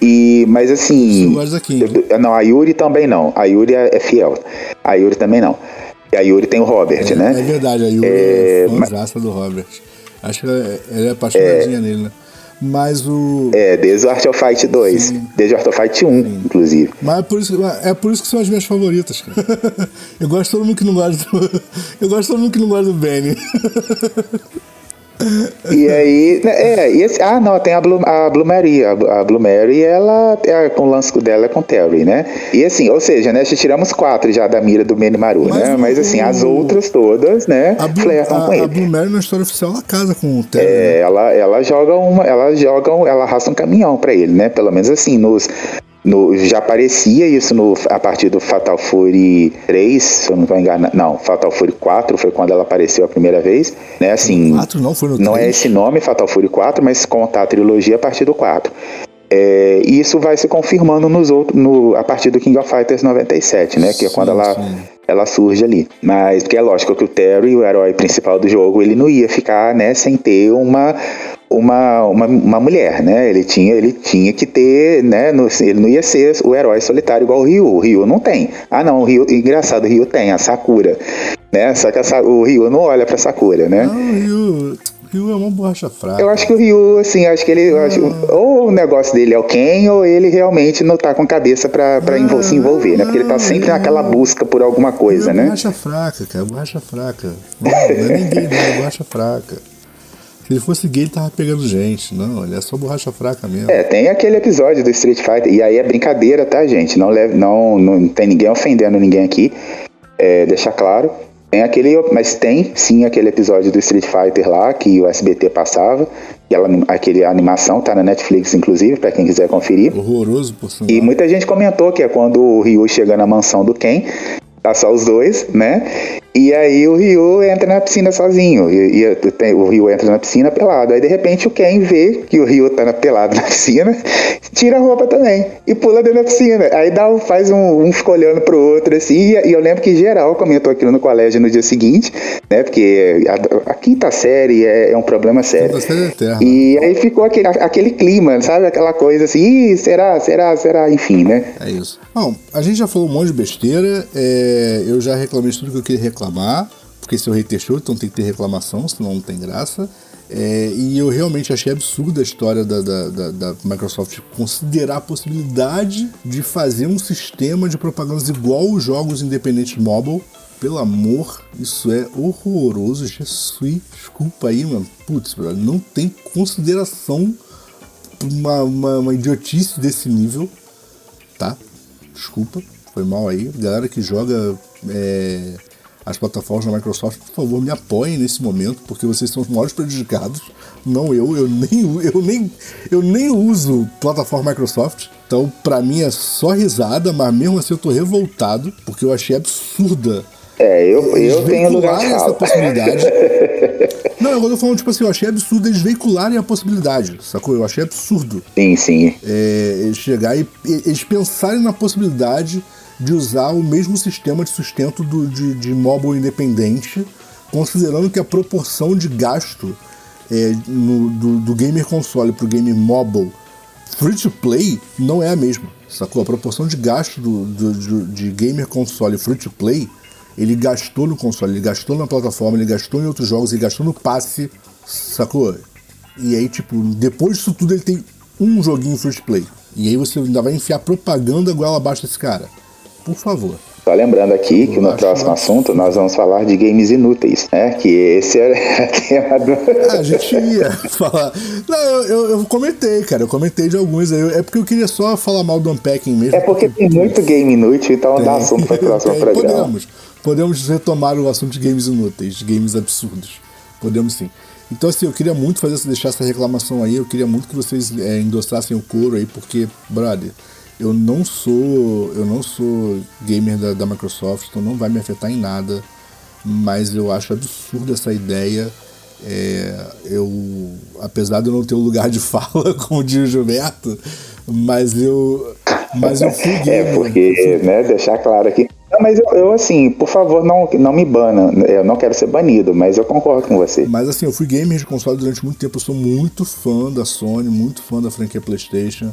E, mas assim. King. Eu, não, a Yuri também não. A Yuri é, é fiel. A Yuri também não. E a Yuri tem o Robert, é, né? É verdade, a Yuri é, é do Robert. Acho que ela, ela é apaixonadinha é... nele, né? Mas o. É, desde o Art of Fight 2. Sim. Desde o Art of Fight 1, Sim. inclusive. Mas é por, isso, é por isso que são as minhas favoritas, cara. Eu gosto de todo mundo que não gosta do. Eu gosto de todo mundo que não gosta do Benny. E aí, né, é, e esse, ah, não, tem a Blue, a Blue Mary, a, a Blue Mary, ela, é, com o lance dela é com Terry, né? E assim, ou seja, né, já tiramos quatro já da mira do Menimaru, Mas né? O, Mas assim, as outras todas, né, a Blue, flertam a, com ele. A Blue Mary na história oficial, ela casa com o Terry. É, né? ela, ela joga uma, ela joga, ela arrasta um caminhão para ele, né? Pelo menos assim, nos, no, já aparecia isso no, a partir do Fatal Fury 3, se eu não estou enganado. Não, Fatal Fury 4 foi quando ela apareceu a primeira vez. Né? Assim, 4 não, foi no Não 3. é esse nome, Fatal Fury 4, mas contar a trilogia a partir do 4. É, e isso vai se confirmando nos outros, no, a partir do King of Fighters 97, né? Que é quando ela, ela surge ali. Mas porque é lógico que o Terry, o herói principal do jogo, ele não ia ficar, né, sem ter uma uma, uma, uma mulher, né? Ele tinha, ele tinha que ter, né? No, ele não ia ser o herói solitário igual o Ryu. O Ryu não tem. Ah, não, o Ryu, engraçado, o Ryu tem, a Sakura, né? Só que a, o Ryu não olha pra Sakura, né? Não, Ryu, Ryu é uma borracha fraca. Eu acho que o Ryu, assim, acho que ele. Acho, ou o negócio dele é o Ken, ou ele realmente não tá com cabeça pra, pra envol- se envolver, né? Porque ele tá sempre naquela busca por alguma coisa, é né? borracha fraca, cara, borracha fraca. Não, não é ninguém, não, é borracha fraca. Se ele fosse gay, ele tava pegando gente. Não, ele é só borracha fraca mesmo. É, tem aquele episódio do Street Fighter, e aí é brincadeira, tá, gente? Não, leve, não, não tem ninguém ofendendo ninguém aqui, é, deixar claro. Tem aquele, mas tem sim aquele episódio do Street Fighter lá que o SBT passava, e ela, aquele a animação tá na Netflix, inclusive, pra quem quiser conferir. Horroroso por sinal. E muita gente comentou que é quando o Ryu chega na mansão do Ken, tá só os dois, né? E aí o Ryu entra na piscina sozinho. E, e tem- o Ryu entra na piscina pelado. Aí de repente o Ken vê que o Ryu tá na, pelado na piscina, tira a roupa também e pula dentro da piscina. Aí dá, faz um, um fica olhando pro outro assim. E, e eu lembro que geral comentou aquilo no colégio no dia seguinte, né? Porque a, a quinta série é, é um problema sério. É. E aí ficou aquele, aquele clima, sabe? Aquela coisa assim, Ih, será, será, será, enfim, né? É isso. Bom, a gente já falou um monte de besteira. é, eu já reclamei de tudo que eu queria reclamar. Porque esse é o hater show, então tem que ter reclamação, senão não tem graça. É, e eu realmente achei absurda a história da, da, da- da Microsoft considerar a possibilidade de fazer um sistema de propagandas igual os jogos independentes mobile. Pelo amor, isso é horroroso. Jesus, desculpa aí, mano. Putz, não tem consideração pra uma, uma, uma idiotice desse nível tá? Desculpa, foi mal aí. Galera que joga é, as plataformas da Microsoft, por favor, me apoiem nesse momento, porque vocês são os maiores prejudicados. Não eu, eu nem, eu nem, eu nem uso plataforma Microsoft. Então, pra mim é só risada, mas mesmo assim eu tô revoltado, porque eu achei absurda É, eu, eu tenho lugar essa possibilidade. Não, eu tô falando, tipo assim, eu achei absurdo eles veicularem a possibilidade, sacou? Eu achei absurdo Sim, sim. é, eles chegar e e- eles pensarem na possibilidade de usar o mesmo sistema de sustento do, de, de mobile independente, considerando que a proporção de gasto é, no- do, do gamer console para o gamer mobile free to play não é a mesma, sacou? A proporção de gasto do, do- do- de gamer console free to play ele gastou no console, ele gastou na plataforma, ele gastou em outros jogos, ele gastou no passe, sacou? E aí, tipo, depois disso tudo ele tem um joguinho free to play. E aí você ainda vai enfiar propaganda goela abaixo desse cara. Por favor. Só lembrando aqui que no próximo que- assunto nós vamos falar de games inúteis, né? Que esse é o tema do. Ah, a gente ia falar. Não, eu, eu, eu comentei, cara. Eu comentei de alguns aí. É porque eu queria só falar mal do Unpacking mesmo. É porque tem muito game inútil, então dá assunto para o próximo Tem, programa. Podemos. Podemos retomar o assunto de games inúteis, de games absurdos. Podemos sim. Então, assim, eu queria muito fazer deixar essa reclamação aí. Eu queria muito que vocês é, endossassem o couro aí, porque, brother, eu não sou. Eu não sou gamer da, da Microsoft, então não vai me afetar em nada. Mas eu acho absurda essa ideia. É, eu, apesar de eu não ter o lugar de fala, diz o Gilberto, mas eu, mas eu fui gamer. É, porque, né, deixar claro aqui. Não, mas eu, eu, assim, por favor, não, não me bana. Eu não quero ser banido, mas eu concordo com você. Mas assim, eu fui gamer de console durante muito tempo. Eu sou muito fã da Sony, muito fã da franquia PlayStation.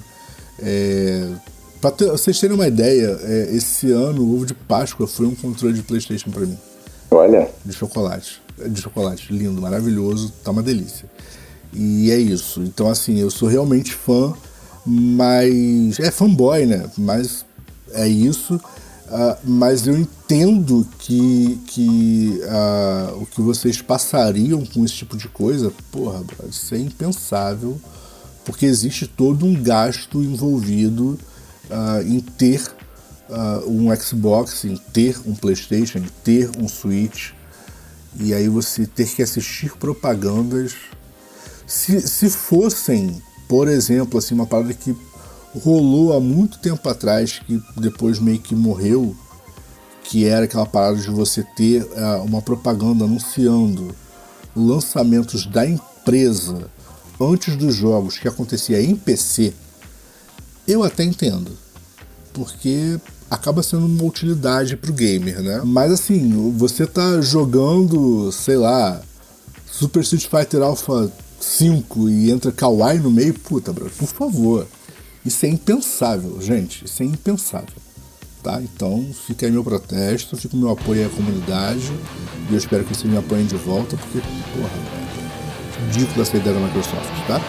É, pra ter- vocês terem uma ideia, é, esse ano o ovo de Páscoa foi um controle de PlayStation pra mim, Olha, de chocolate. De chocolate, lindo, maravilhoso, tá uma delícia. E é isso. Então, assim, eu sou realmente fã, mas. É fanboy, né? Mas é isso. Ah, mas eu entendo que, que ah, o que vocês passariam com esse tipo de coisa, porra, isso é impensável, porque existe todo um gasto envolvido ah, em ter ah, um Xbox, em ter um PlayStation, em ter um Switch, e aí você ter que assistir propagandas. Se, se fossem, por exemplo, assim, uma parada que rolou há muito tempo atrás, que depois meio que morreu, que era aquela parada de você ter ah, uma propaganda anunciando lançamentos da empresa antes dos jogos que acontecia em PC, eu até entendo. Porque acaba sendo uma utilidade pro gamer, né? Mas assim, você tá jogando, sei lá, Super Street Fighter Alpha 5 e entra Kawaii no meio, puta, bro, por favor. Isso é impensável, gente. Isso é impensável. Tá? Então fica aí meu protesto, fica o meu apoio à comunidade e eu espero que vocês me apoiem de volta, porque, porra, velho, ridícula essa ideia da Microsoft, tá?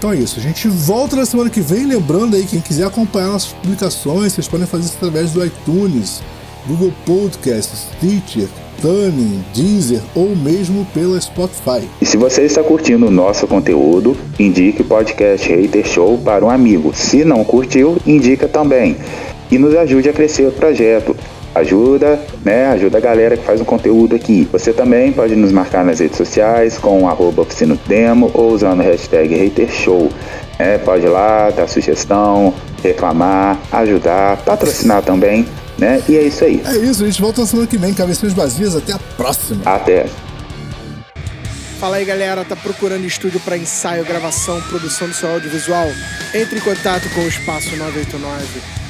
Então é isso, a gente volta na semana que vem, lembrando aí, quem quiser acompanhar nossas publicações, vocês podem fazer isso através do iTunes, Google Podcasts, Stitcher, Tuning, Deezer ou mesmo pela Spotify. E se você está curtindo o nosso conteúdo, indique o podcast Hater Show para um amigo. Se não curtiu, indica também. E nos ajude a crescer o projeto. Ajuda, né? Ajuda a galera que faz um conteúdo aqui. Você também pode nos marcar nas redes sociais com arroba ou usando o hashtag HaterShow. É, pode ir lá, dar sugestão, reclamar, ajudar, patrocinar também, né? E é isso aí. É isso, a gente volta na semana que vem, cabecinhas vazias, até a próxima. Até. Fala aí galera, tá procurando estúdio para ensaio, gravação, produção do seu audiovisual? Entre em contato com o Espaço 989.